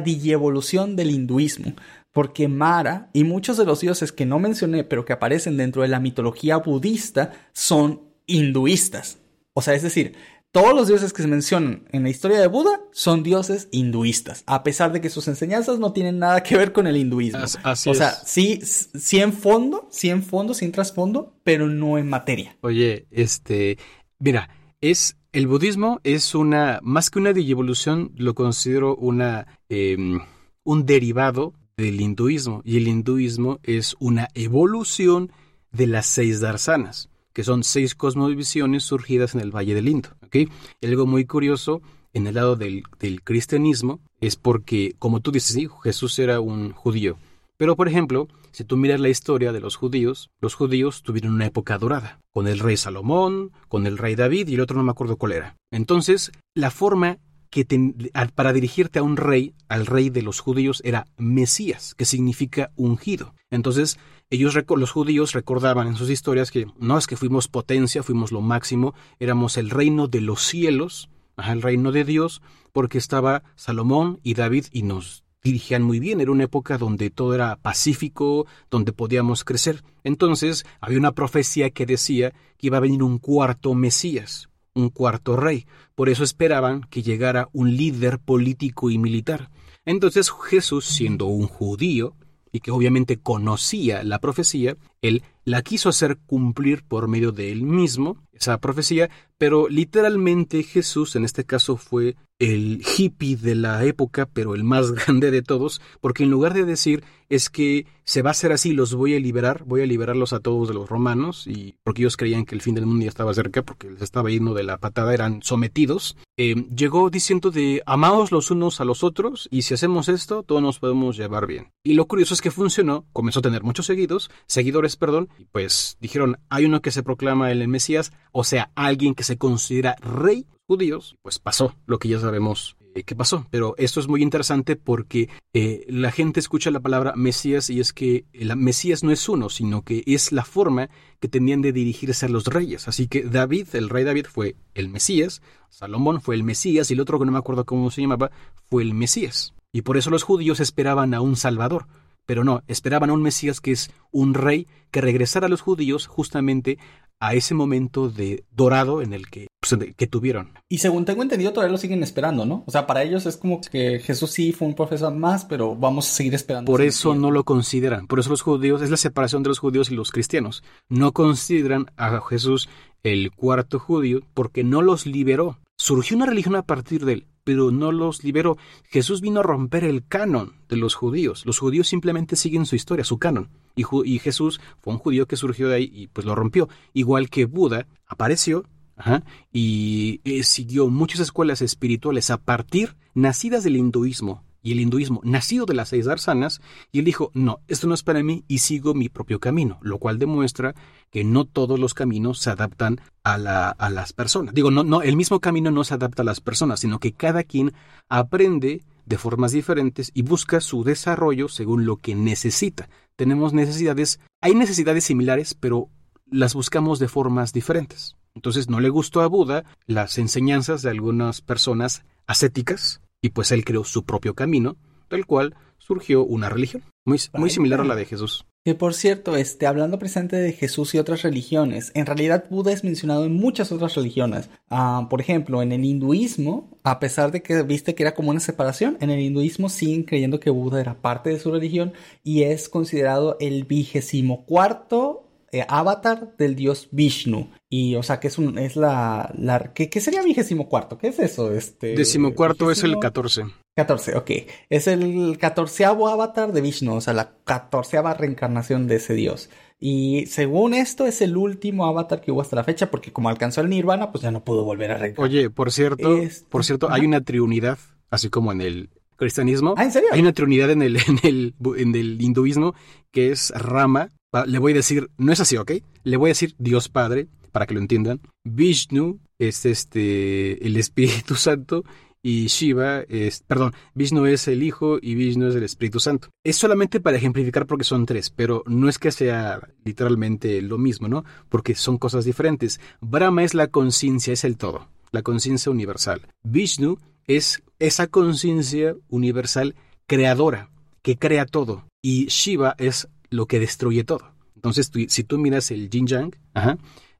digievolución del hinduismo, porque Mara y muchos de los dioses que no mencioné, pero que aparecen dentro de la mitología budista, son hinduistas. O sea, es decir, todos los dioses que se mencionan en la historia de Buda son dioses hinduistas, a pesar de que sus enseñanzas no tienen nada que ver con el hinduismo. o sea, sí, sí en fondo, sí en fondo, sin trasfondo, pero no en materia. Oye, este, mira, es el budismo es una, más que una digievolución, lo considero una, em, un derivado del hinduismo. Y el hinduismo es una evolución de las seis darsanas, que son seis cosmovisiones surgidas en el Valle del Indo. ¿okay? algo muy curioso en el lado del, del cristianismo es porque, como tú dices, sí, Jesús era un judío. Pero, por ejemplo, si tú miras la historia de los judíos, los judíos tuvieron una época dorada, con el rey Salomón, con el rey David y el otro no me acuerdo cuál era. Entonces, la forma que para dirigirte a un rey, al rey de los judíos, era Mesías, que significa ungido. Entonces, ellos, los judíos, recordaban en sus historias que no es que fuimos potencia, fuimos lo máximo, éramos el reino de los cielos, el reino de Dios, porque estaba Salomón y David y nos dirigían muy bien. Era una época donde todo era pacífico, donde podíamos crecer. Entonces había una profecía que decía que iba a venir un cuarto Mesías, un cuarto rey. Por eso esperaban que llegara un líder político y militar. Entonces Jesús, siendo un judío, y que obviamente conocía la profecía, él la quiso hacer cumplir por medio de él mismo, esa profecía, pero literalmente Jesús en este caso fue el hippie de la época, pero el más grande de todos, porque en lugar de decir es que se va a hacer así, los voy a liberar, voy a liberarlos a todos de los romanos, y porque ellos creían que el fin del mundo ya estaba cerca, porque les estaba yendo de la patada, eran sometidos, eh, llegó diciendo de amaos los unos a los otros, y si hacemos esto, todos nos podemos llevar bien. Y lo curioso es que funcionó, comenzó a tener muchos seguidos, seguidores, perdón, y pues dijeron, hay uno que se proclama el Mesías, o sea, alguien que se considera rey judíos, pues pasó lo que ya sabemos eh, que pasó. Pero esto es muy interesante porque eh, la gente escucha la palabra Mesías y es que el Mesías no es uno, sino que es la forma que tenían de dirigirse a los reyes. Así que David, el rey David, fue el Mesías, Salomón fue el Mesías y el otro que no me acuerdo cómo se llamaba fue el Mesías. Y por eso los judíos esperaban a un Salvador. Pero no, esperaban a un Mesías que es un rey que regresara a los judíos justamente a ese momento de dorado en el que, pues, que tuvieron. Y según tengo entendido, todavía lo siguen esperando, ¿no? O sea, para ellos es como que Jesús sí fue un profesor más, pero vamos a seguir esperando. Por eso no lo consideran. Por eso los judíos, es la separación de los judíos y los cristianos. No consideran a Jesús el cuarto judío porque no los liberó. Surgió una religión a partir de él, pero no los liberó. Jesús vino a romper el canon de los judíos. Los judíos simplemente siguen su historia, su canon. Y, Jesús fue un judío que surgió de ahí y pues lo rompió. Igual que Buda apareció y eh, siguió muchas escuelas espirituales a partir, nacidas del hinduismo, y el hinduismo nacido de las seis darsanas, y él dijo, no, esto no es para mí y sigo mi propio camino, lo cual demuestra que no todos los caminos se adaptan a, a las personas. Digo, no, no, el mismo camino no se adapta a las personas, sino que cada quien aprende de formas diferentes y busca su desarrollo según lo que necesita. Tenemos necesidades, hay necesidades similares, pero las buscamos de formas diferentes. Entonces no le gustó a Buda las enseñanzas de algunas personas ascéticas, y pues él creó su propio camino, del cual surgió una religión, muy, muy similar a la de Jesús. Que por cierto, este, hablando presente de Jesús y otras religiones, en realidad Buda es mencionado en muchas otras religiones. Ah, por ejemplo, en el hinduismo, a pesar de que viste que era como una separación, en el hinduismo siguen creyendo que Buda era parte de su religión y es considerado el vigésimo cuarto eh, avatar del dios Vishnu. Y, o sea, que es un, es la, la ¿qué, sería vigésimo cuarto? ¿Qué es eso? Este. Decimocuarto es el 14. 14, ok. Es el catorceavo avatar de Vishnu, o sea, la catorceava reencarnación de ese dios. Y según esto, es el último avatar que hubo hasta la fecha, porque como alcanzó el Nirvana, pues ya no pudo volver a reencarnar. Oye, por cierto, por cierto, hay una triunidad, así como en el cristianismo. ¿Ah, en serio? Hay una triunidad en el, en el, en el hinduismo que es Rama, le voy a decir, no es así, ¿ok? Le voy a decir Dios Padre, para que lo entiendan. Vishnu es este, el Espíritu Santo y Shiva es, perdón, Vishnu es el Hijo y Vishnu es el Espíritu Santo. Es solamente para ejemplificar porque son tres, pero no es que sea literalmente lo mismo, ¿no? Porque son cosas diferentes. Brahma es la conciencia, es el todo, la conciencia universal. Vishnu es esa conciencia universal creadora, que crea todo. Y Shiva es lo que destruye todo. Entonces, si tú miras el yin yang,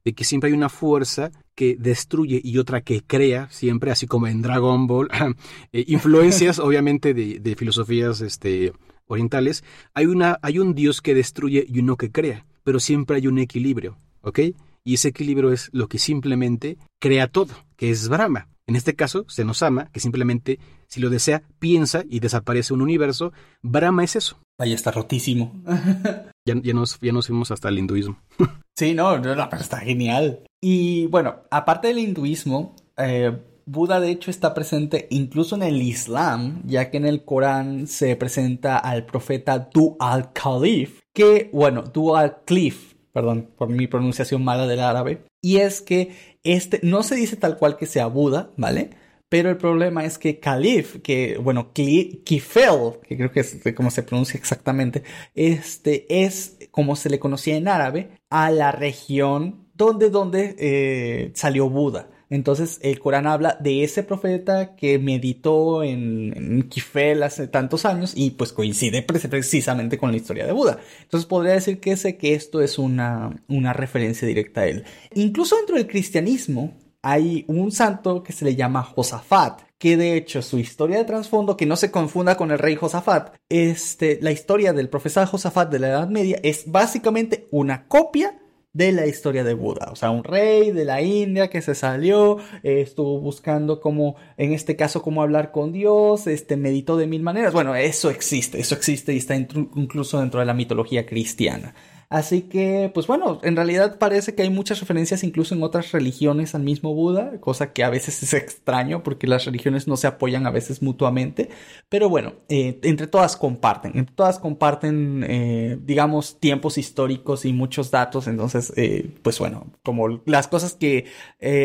de que siempre hay una fuerza que destruye y otra que crea, siempre, así como en Dragon Ball, eh, influencias obviamente de, filosofías este, orientales, hay, una, hay un dios que destruye y uno que crea, pero siempre hay un equilibrio, ¿ok? Y ese equilibrio es lo que simplemente crea todo, que es Brahma. En este caso, se nos ama, que simplemente, si lo desea, piensa y desaparece un universo. Brahma es eso. Ahí está rotísimo. ya, ya, nos, ya nos fuimos hasta el hinduismo. sí, no, no, pero está genial. Y bueno, aparte del hinduismo, eh, Buda de hecho está presente incluso en el Islam, ya que en el Corán se presenta al profeta Du al-Khalif, que, bueno, Du al-Khalif, perdón por mi pronunciación mala del árabe, y es que este no se dice tal cual que sea Buda, ¿vale? Pero el problema es que Caliph, que, bueno, Kifel, que creo que es como se pronuncia exactamente, este es como se le conocía en árabe a la región donde, donde eh, salió Buda. Entonces el Corán habla de ese profeta que meditó en, Kifel hace tantos años y pues coincide precisamente con la historia de Buda. Entonces podría decir que sé que esto es una, una referencia directa a él. Incluso dentro del cristianismo hay un santo que se le llama Josafat, que de hecho su historia de trasfondo, que no se confunda con el rey Josafat, este, la historia del profeta Josafat de la Edad Media es básicamente una copia de la historia de Buda. O sea, un rey de la India que se salió, eh, estuvo buscando cómo, en este caso, cómo hablar con Dios, este, meditó de mil maneras. Bueno, eso existe, eso existe y está incluso dentro de la mitología cristiana. Así que, pues bueno, en realidad parece que hay muchas referencias incluso en otras religiones al mismo Buda, cosa que a veces es extraño porque las religiones no se apoyan a veces mutuamente, pero bueno, eh, entre todas comparten, entre todas comparten, eh, digamos, tiempos históricos y muchos datos, entonces, eh, pues bueno, como las cosas que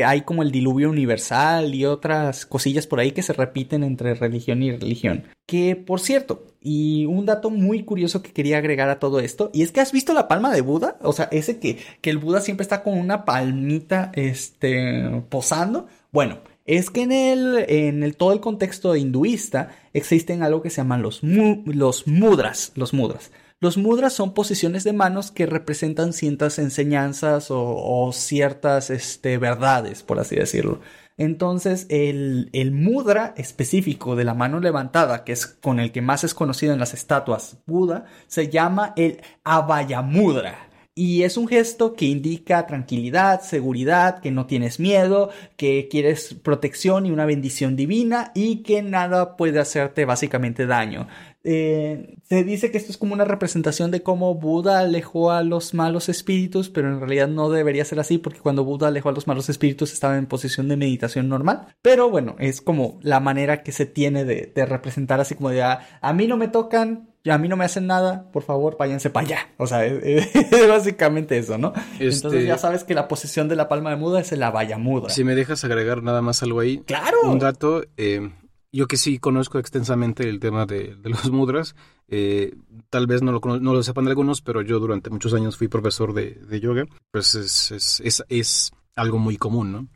hay como el diluvio universal y otras cosillas por ahí que se repiten entre religión y religión. Que, por cierto, y un dato muy curioso que quería agregar a todo esto, y es que has visto la palma de Buda, o sea, ese que, que el Buda siempre está con una palmita, este, posando. Bueno, es que en el, en el, todo el contexto hinduista existen algo que se llaman los, los mudras, los mudras. Los mudras son posiciones de manos que representan ciertas enseñanzas o, o ciertas este, verdades, por así decirlo. Entonces, el, mudra específico de la mano levantada, que es con el que más es conocido en las estatuas Buda, se llama el Abhayamudra. Y es un gesto que indica tranquilidad, seguridad, que no tienes miedo, que quieres protección y una bendición divina y que nada puede hacerte básicamente daño. Eh, se dice que esto es como una representación de cómo Buda alejó a los malos espíritus, pero en realidad no debería ser así porque cuando Buda alejó a los malos espíritus estaba en posición de meditación normal. Pero bueno, es como la manera que se tiene de, representar así como de ah, a, mí no me tocan, a mí no me hacen nada, por favor, váyanse para allá. O sea, es, básicamente eso, ¿no? Entonces este ya sabes que la posición de la palma de muda es la vaya muda. Si me dejas agregar nada más algo ahí. Claro. Un dato, eh, yo que sí conozco extensamente el tema de, los mudras, eh, tal vez no lo, no lo sepan algunos, pero yo durante muchos años fui profesor de, de yoga, pues es, es, es, es, algo muy común, ¿no?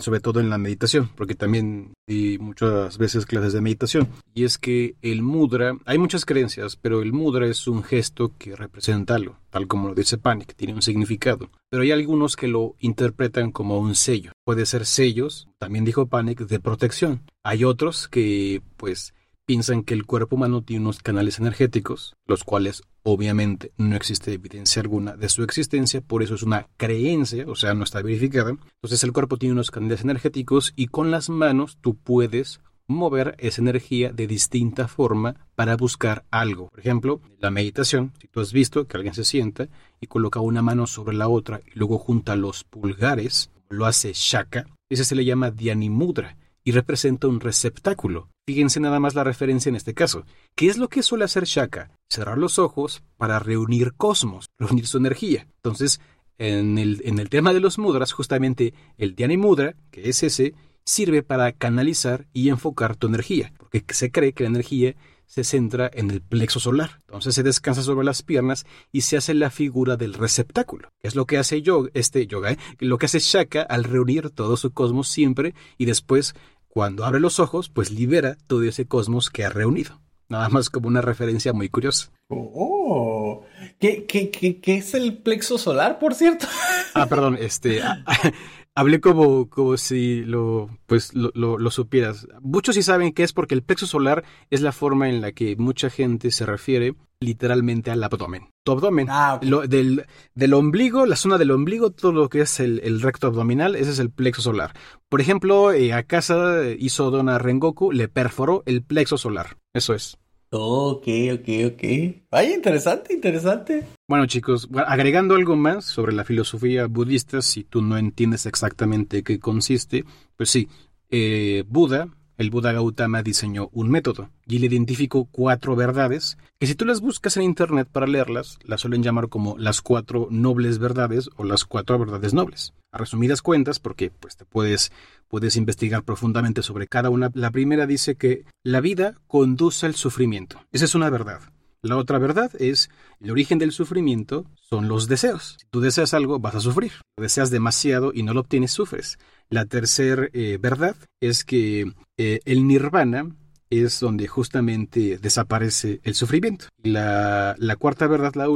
Sobre todo en la meditación, porque también di muchas veces clases de meditación. Y es que el mudra, hay muchas creencias, pero el mudra es un gesto que representa algo, tal como lo dice Panic, tiene un significado. Pero hay algunos que lo interpretan como un sello. Puede ser sellos, también dijo Panic, de protección. Hay otros que, pues, piensan que el cuerpo humano tiene unos canales energéticos, los cuales obviamente no existe evidencia alguna de su existencia, por eso es una creencia, o sea, no está verificada. Entonces el cuerpo tiene unos canales energéticos y con las manos tú puedes mover esa energía de distinta forma para buscar algo. Por ejemplo, la meditación, si tú has visto que alguien se sienta y coloca una mano sobre la otra y luego junta los pulgares, lo hace shaka, ese se le llama Dhyanimudra y representa un receptáculo. Fíjense nada más la referencia en este caso. ¿Qué es lo que suele hacer Shaka? Cerrar los ojos para reunir cosmos, reunir su energía. Entonces, en el, en el tema de los mudras, justamente el Dhyani Mudra, que es ese, sirve para canalizar y enfocar tu energía, porque se cree que la energía se centra en el plexo solar. Entonces se descansa sobre las piernas y se hace la figura del receptáculo, es lo que hace yo, este yoga, ¿eh? lo que hace Shaka al reunir todo su cosmos siempre y después cuando abre los ojos, pues libera todo ese cosmos que ha reunido. Nada más como una referencia muy curiosa. Oh, ¿qué, qué, qué, es el plexo solar, por cierto? Ah, perdón, este, Hablé como, como si lo, pues, lo, lo, supieras. Muchos sí saben que es porque el plexo solar es la forma en la que mucha gente se refiere literalmente al abdomen. Tu abdomen, ah, del, del, ombligo, la zona del ombligo, todo lo que es el, recto abdominal, ese es el plexo solar. Por ejemplo, eh, a casa hizo Dona Rengoku, le perforó el plexo solar. Eso es. Ok, ok, ok. Ay, interesante, interesante. Bueno, chicos, agregando algo más sobre la filosofía budista, si tú no entiendes exactamente qué consiste, pues sí, eh, Buda el Buda Gautama diseñó un método y le identificó cuatro verdades que si tú las buscas en internet para leerlas, las suelen llamar como las cuatro nobles verdades o las cuatro verdades nobles. A resumidas cuentas, porque pues te puedes, puedes investigar profundamente sobre cada una. La primera dice que la vida conduce al sufrimiento. Esa es una verdad. La otra verdad es el origen del sufrimiento son los deseos. Si tú deseas algo, vas a sufrir. Lo deseas demasiado y no lo obtienes, sufres. La tercera eh, verdad es que eh, el nirvana es donde justamente desaparece el sufrimiento. La, la cuarta verdad, la,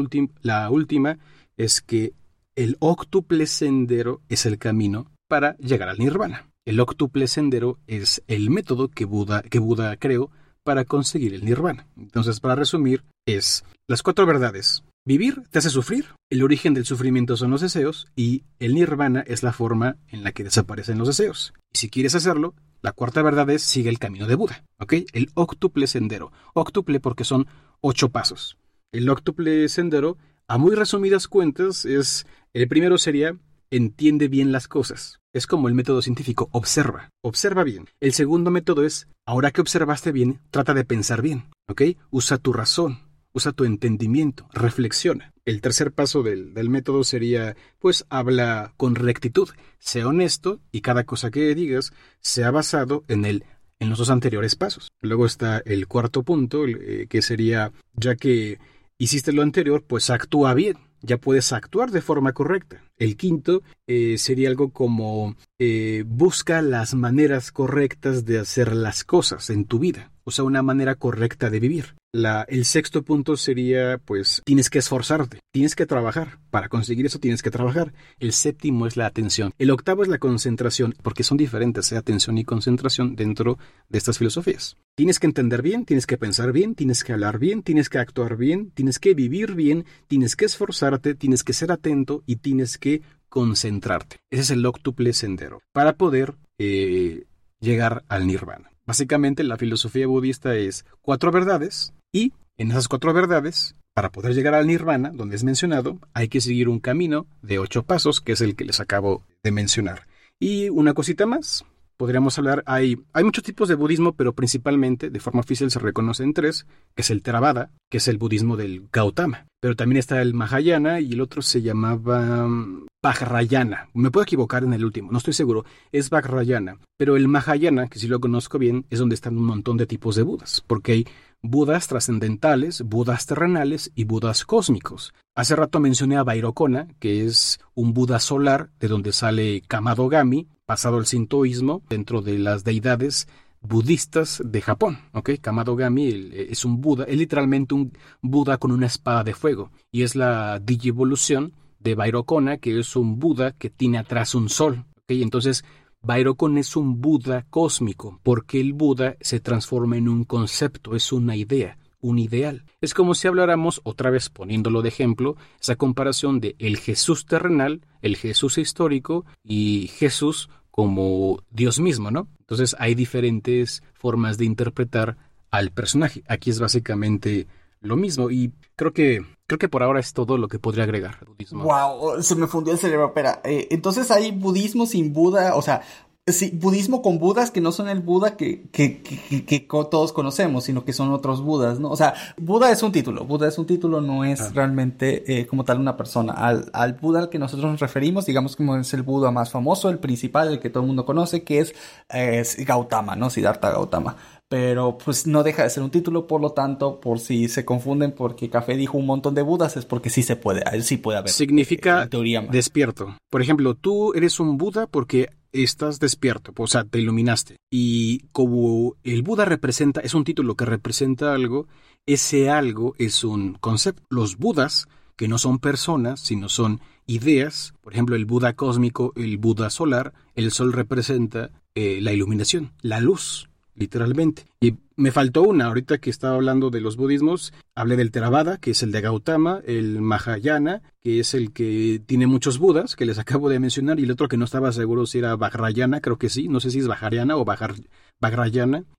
última, es que el octuple sendero es el camino para llegar al nirvana. El octuple sendero es el método que Buda, que Buda creó para conseguir el nirvana. Entonces, para resumir, es las cuatro verdades. Vivir te hace sufrir, el origen del sufrimiento son los deseos y el nirvana es la forma en la que desaparecen los deseos. Y si quieres hacerlo, la cuarta verdad es sigue el camino de Buda, ¿ok? El octuple sendero. Octuple porque son ocho pasos. El octuple sendero, a muy resumidas cuentas, es el primero sería entiende bien las cosas. Es como el método científico, observa, observa bien. El segundo método es, ahora que observaste bien, trata de pensar bien, ¿ok? Usa tu razón, usa tu entendimiento, reflexiona. El tercer paso del, del, método sería, pues habla con rectitud, sea honesto y cada cosa que digas sea basado en el en los dos anteriores pasos. Luego está el cuarto punto, eh, que sería, ya que hiciste lo anterior, pues actúa bien ya puedes actuar de forma correcta. El quinto eh, sería algo como eh, busca las maneras correctas de hacer las cosas en tu vida, o sea, una manera correcta de vivir. La, el sexto punto sería, pues, tienes que esforzarte, tienes que trabajar. Para conseguir eso tienes que trabajar. El séptimo es la atención. El octavo es la concentración, porque son diferentes, ¿eh? atención y concentración dentro de estas filosofías. Tienes que entender bien, tienes que pensar bien, tienes que hablar bien, tienes que actuar bien, tienes que vivir bien, tienes que esforzarte, tienes que ser atento y tienes que concentrarte. Ese es el octuple sendero para poder eh, llegar al nirvana. Básicamente la filosofía budista es cuatro verdades y en esas cuatro verdades, para poder llegar al nirvana, donde es mencionado, hay que seguir un camino de ocho pasos, que es el que les acabo de mencionar. Y una cosita más, podríamos hablar, hay, hay muchos tipos de budismo, pero principalmente, de forma oficial, se reconocen tres, que es el Theravada, que es el budismo del Gautama. Pero también está el Mahayana y el otro se llamaba mm, Vajrayana. Me puedo equivocar en el último, no estoy seguro. Es Vajrayana. Pero el Mahayana, que si lo conozco bien, es donde están un montón de tipos de Budas, porque hay Budas trascendentales, Budas terrenales y Budas cósmicos. Hace rato mencioné a Vairocona, que es un Buda solar de donde sale Kamadogami, pasado el sintoísmo, dentro de las deidades budistas de Japón. ¿ok? Kamadogami eh, es un Buda, es literalmente un Buda con una espada de fuego y es la digievolución de Vairocona, que es un Buda que tiene atrás un sol. ¿ok? Entonces, Vairocon es un Buda cósmico, porque el Buda se transforma en un concepto, es una idea, un ideal. Es como si habláramos, otra vez poniéndolo de ejemplo, esa comparación de el Jesús terrenal, el Jesús histórico y Jesús como Dios mismo, ¿no? Entonces hay diferentes formas de interpretar al personaje. Aquí es básicamente lo mismo y creo que creo que por ahora es todo lo que podría agregar. Budismo. Wow, se me fundió el cerebro. Espera, eh, entonces hay budismo sin Buda, o sea, Sí, budismo con budas que no son el Buda que, que, que, todos conocemos, sino que son otros budas, ¿no? O sea, Buda es un título, Buda es un título, no es realmente eh, como tal una persona. Al, al, Buda al que nosotros nos referimos, digamos como es el Buda más famoso, el principal, el que todo el mundo conoce, que es, es Gautama, ¿no? Siddhartha Gautama pero pues no deja de ser un título, por lo tanto, por si se confunden porque Café dijo un montón de Budas, es porque sí se puede, sí puede haber. Significa teoría despierto. Por ejemplo, tú eres un Buda porque estás despierto, o sea, te iluminaste. Y como el Buda representa, es un título que representa algo, ese algo es un concepto. Los Budas, que no son personas, sino son ideas, por ejemplo, el Buda cósmico, el Buda solar, el sol representa eh, la iluminación, la luz literalmente. Y me faltó una, ahorita que estaba hablando de los budismos, hablé del Theravada, que es el de Gautama, el Mahayana, que es el que tiene muchos budas, que les acabo de mencionar, y el otro que no estaba seguro si era Vajrayana, creo que sí, no sé si es Vajrayana o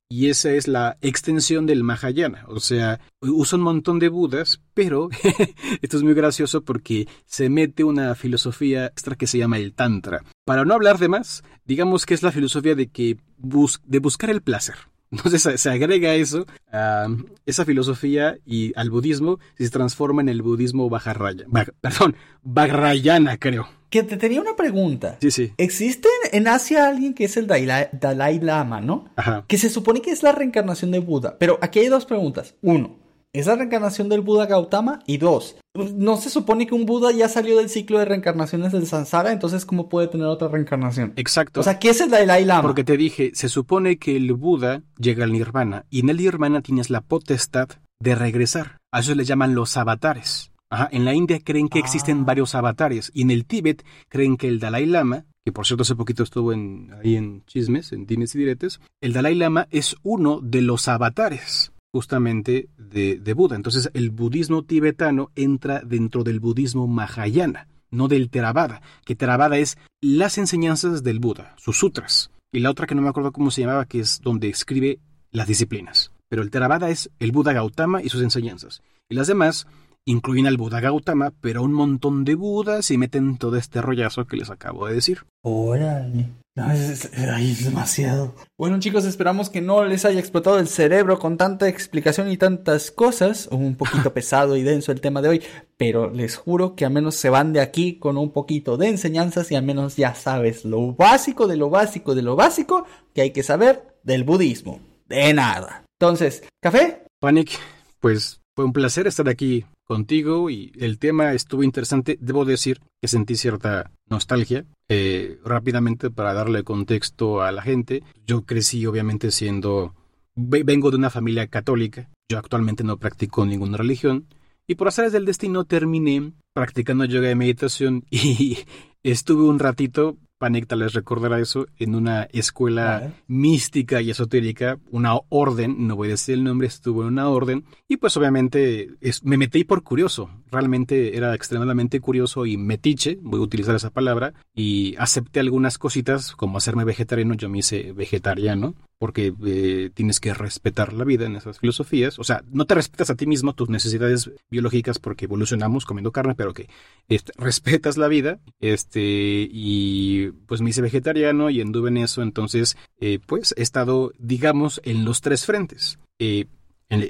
y esa es la extensión del Mahayana. O sea, usa un montón de Budas, pero esto es muy gracioso porque se mete una filosofía extra que se llama el Tantra. Para no hablar de más, digamos que es la filosofía de, que de buscar el placer. Entonces se agrega eso, a esa filosofía y al budismo y se transforma en el budismo Vajrayana. perdón, Vajrayana creo. Que te tenía una pregunta. Sí, sí. Existe en Asia alguien que es el Dalai, Lama, ¿no? Ajá. Que se supone que es la reencarnación de Buda. Pero aquí hay dos preguntas. Uno, ¿es la reencarnación del Buda Gautama? Y dos, ¿no se supone que un Buda ya salió del ciclo de reencarnaciones del Sansara? Entonces, ¿cómo puede tener otra reencarnación? Exacto. O sea, ¿qué es el Dalai Lama? Porque te dije, se supone que el Buda llega al Nirvana y en el Nirvana tienes la potestad de regresar. A eso le llaman los avatares. Ajá, en la India creen que existen ah. varios avatares y en el Tíbet creen que el Dalai Lama, que por cierto hace poquito estuvo en, ahí en chismes, en dimes y diretes, el Dalai Lama es uno de los avatares justamente de, Buda. Entonces el budismo tibetano entra dentro del budismo Mahayana, no del Theravada, que Theravada es las enseñanzas del Buda, sus sutras. Y la otra que no me acuerdo cómo se llamaba, que es donde escribe las disciplinas. Pero el Theravada es el Buda Gautama y sus enseñanzas. Y las demás incluyen al Buda Gautama, pero un montón de Budas y meten todo este rollazo que les acabo de decir. Órale. No, es, es, demasiado. Bueno chicos, esperamos que no les haya explotado el cerebro con tanta explicación y tantas cosas. Un poquito pesado y denso el tema de hoy, pero les juro que al menos se van de aquí con un poquito de enseñanzas y al menos ya sabes lo básico de lo básico de lo básico que hay que saber del budismo. De nada. Entonces, ¿café? Panic, pues fue un placer estar aquí contigo y el tema estuvo interesante. Debo decir que sentí cierta nostalgia. Eh, rápidamente para darle contexto a la gente, yo crecí obviamente siendo... Vengo de una familia católica, yo actualmente no practico ninguna religión y por hacer del destino terminé practicando yoga y meditación y estuve un ratito Panecta les recordará eso, en una escuela mística y esotérica, una orden, no voy a decir el nombre, estuvo en una orden, y pues obviamente me metí por curioso, realmente era extremadamente curioso y metiche, voy a utilizar esa palabra, y acepté algunas cositas como hacerme vegetariano, yo me hice vegetariano, porque eh, tienes que respetar la vida en esas filosofías. O sea, no te respetas a ti mismo tus necesidades biológicas porque evolucionamos comiendo carne, pero que este, respetas la vida. Este, y pues me hice vegetariano y anduve en eso. Entonces, eh, pues he estado, digamos, en los tres frentes. Eh,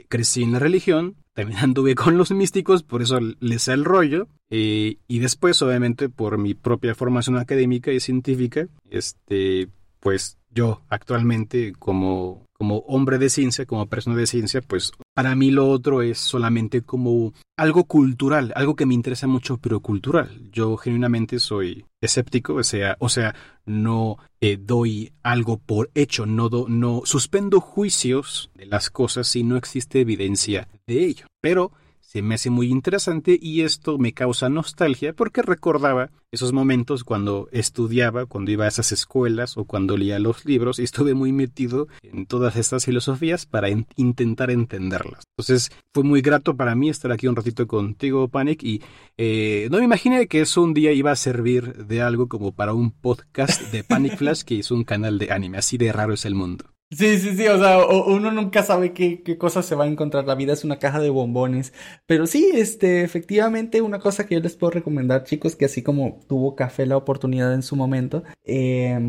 crecí en la religión, también anduve con los místicos, por eso les sé el rollo. y después, obviamente, por mi propia formación académica y científica, este, pues yo actualmente como, como hombre de ciencia, como persona de ciencia, pues para mí lo otro es solamente como algo cultural, algo que me interesa mucho, pero cultural. Yo genuinamente soy escéptico, o sea, o sea, no eh, doy algo por hecho, no, no suspendo juicios de las cosas si no existe evidencia de ello. Pero se me hace muy interesante y esto me causa nostalgia porque recordaba esos momentos cuando estudiaba, cuando iba a esas escuelas o cuando leía los libros y estuve muy metido en todas estas filosofías para intentar entenderlas. Entonces fue muy grato para mí estar aquí un ratito contigo, Panic, y eh, no me imaginé que eso un día iba a servir de algo como para un podcast de Panic Flash que es un canal de anime. Así de raro es el mundo. Sí, sí, sí, o sea, uno nunca sabe qué, cosas se va a encontrar. La vida es una caja de bombones. Pero sí, este, efectivamente, una cosa que yo les puedo recomendar, chicos, que así como tuvo café la oportunidad en su momento, eh,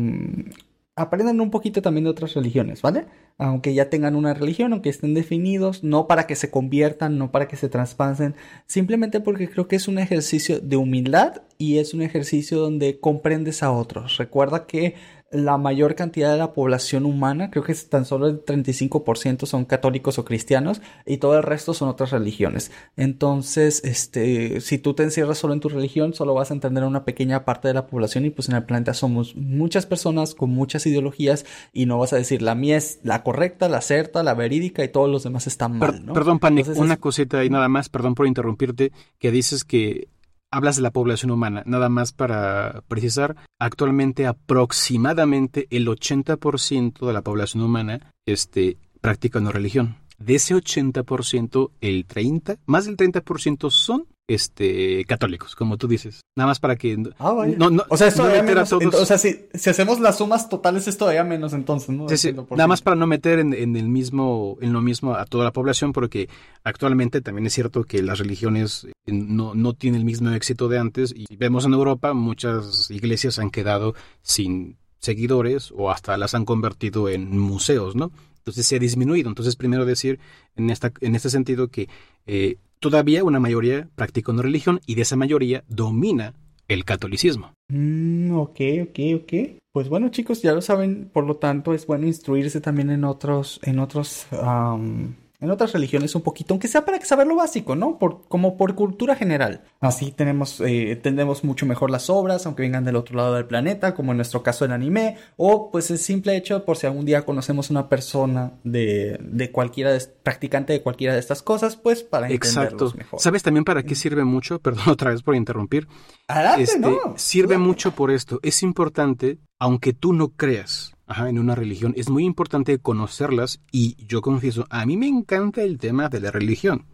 aprendan un poquito también de otras religiones, ¿vale? Aunque ya tengan una religión, aunque estén definidos, no para que se conviertan, no para que se traspasen, simplemente porque creo que es un ejercicio de humildad y es un ejercicio donde comprendes a otros. Recuerda que la mayor cantidad de la población humana, creo que tan solo el 35% son católicos o cristianos y todo el resto son otras religiones. Entonces, este, si tú te encierras solo en tu religión, solo vas a entender a una pequeña parte de la población y pues en el planeta somos muchas personas con muchas ideologías y no vas a decir la mía es la correcta, la certa, la verídica y todos los demás están mal, ¿no? Perdón, Panic, una cosita ahí nada más, perdón por interrumpirte, que dices que hablas de la población humana, nada más para precisar, actualmente aproximadamente el 80% de la población humana este, practica una religión. De ese 80%, el 30, más del 30% son este católicos, como tú dices. Nada más para que ah, no, no, o sea, esto no menos, todos... o sea, si, si, hacemos las sumas totales es todavía menos entonces, ¿no? Sí, sí. Nada más para no meter en, en, el mismo en lo mismo a toda la población porque actualmente también es cierto que las religiones eh, no, no tienen el mismo éxito de antes y vemos en Europa muchas iglesias han quedado sin seguidores o hasta las han convertido en museos, ¿no? Entonces se ha disminuido. Entonces, primero decir en, esta, en este sentido que eh, todavía una mayoría practica una religión y de esa mayoría domina el catolicismo. Mm, ok, ok, ok. Pues bueno, chicos, ya lo saben, por lo tanto es bueno instruirse también en otros, en otros en otras religiones un poquito, aunque sea para saber lo básico, ¿no? Por, como por cultura general. Así tenemos, eh, entendemos mucho mejor las obras, aunque vengan del otro lado del planeta, como en nuestro caso el anime, o pues el simple hecho por si algún día conocemos una persona de, de cualquiera, de, practicante de cualquiera de estas cosas, pues para entenderlos Exacto. mejor. ¿Sabes también para qué sirve mucho? Perdón otra vez por interrumpir. Adelante, este, no. Sirve mucho por esto. Es importante, aunque tú no creas, en una religión, es muy importante conocerlas y yo confieso, a mí me encanta el tema de la religión.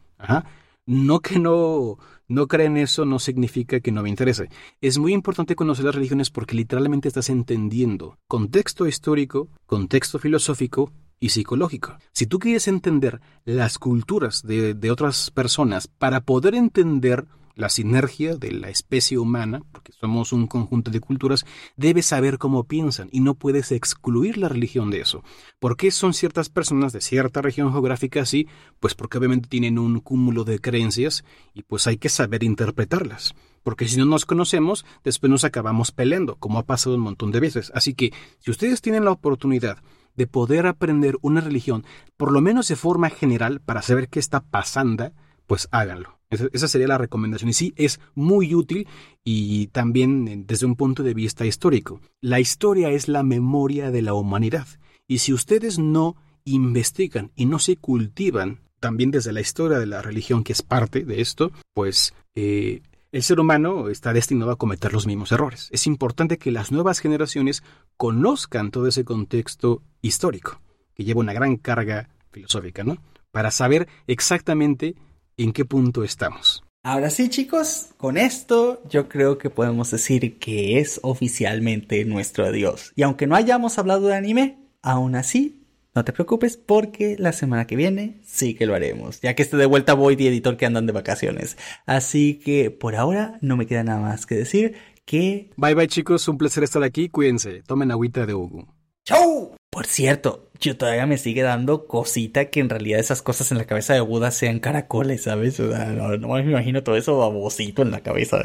No que no, no creen eso no significa que no me interese. Es muy importante conocer las religiones porque literalmente estás entendiendo contexto histórico, contexto filosófico y psicológico. Si tú quieres entender las culturas de, de otras personas para poder entender la sinergia de la especie humana, porque somos un conjunto de culturas, debes saber cómo piensan y no puedes excluir la religión de eso. ¿Por qué son ciertas personas de cierta región geográfica así? Pues porque obviamente tienen un cúmulo de creencias y pues hay que saber interpretarlas. Porque si no nos conocemos, después nos acabamos peleando, como ha pasado un montón de veces. Así que, si ustedes tienen la oportunidad de poder aprender una religión, por lo menos de forma general, para saber qué está pasando, pues háganlo. Esa sería la recomendación. Y sí, es muy útil y también eh, desde un punto de vista histórico. La historia es la memoria de la humanidad. Y si ustedes no investigan y no se cultivan también desde la historia de la religión, que es parte de esto, pues eh, el ser humano está destinado a cometer los mismos errores. Es importante que las nuevas generaciones conozcan todo ese contexto histórico, que lleva una gran carga filosófica, ¿no? Para saber exactamente en qué punto estamos. Ahora sí, chicos, con esto yo creo que podemos decir que es oficialmente nuestro adiós. Y aunque no hayamos hablado de anime, aún así, no te preocupes porque la semana que viene sí que lo haremos, ya que esté de vuelta Void y editor que andan de vacaciones. Así que por ahora no me queda nada más que decir que... Bye bye chicos, un placer estar aquí, cuídense, tomen agüita de Hugo. ¡Chau! Por cierto, yo todavía me sigue dando cosita que en realidad esas cosas en la cabeza de Buda sean caracoles, ¿sabes? no, me imagino todo eso babosito en la cabeza.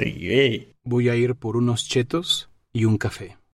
Voy a ir por unos chetos y un café.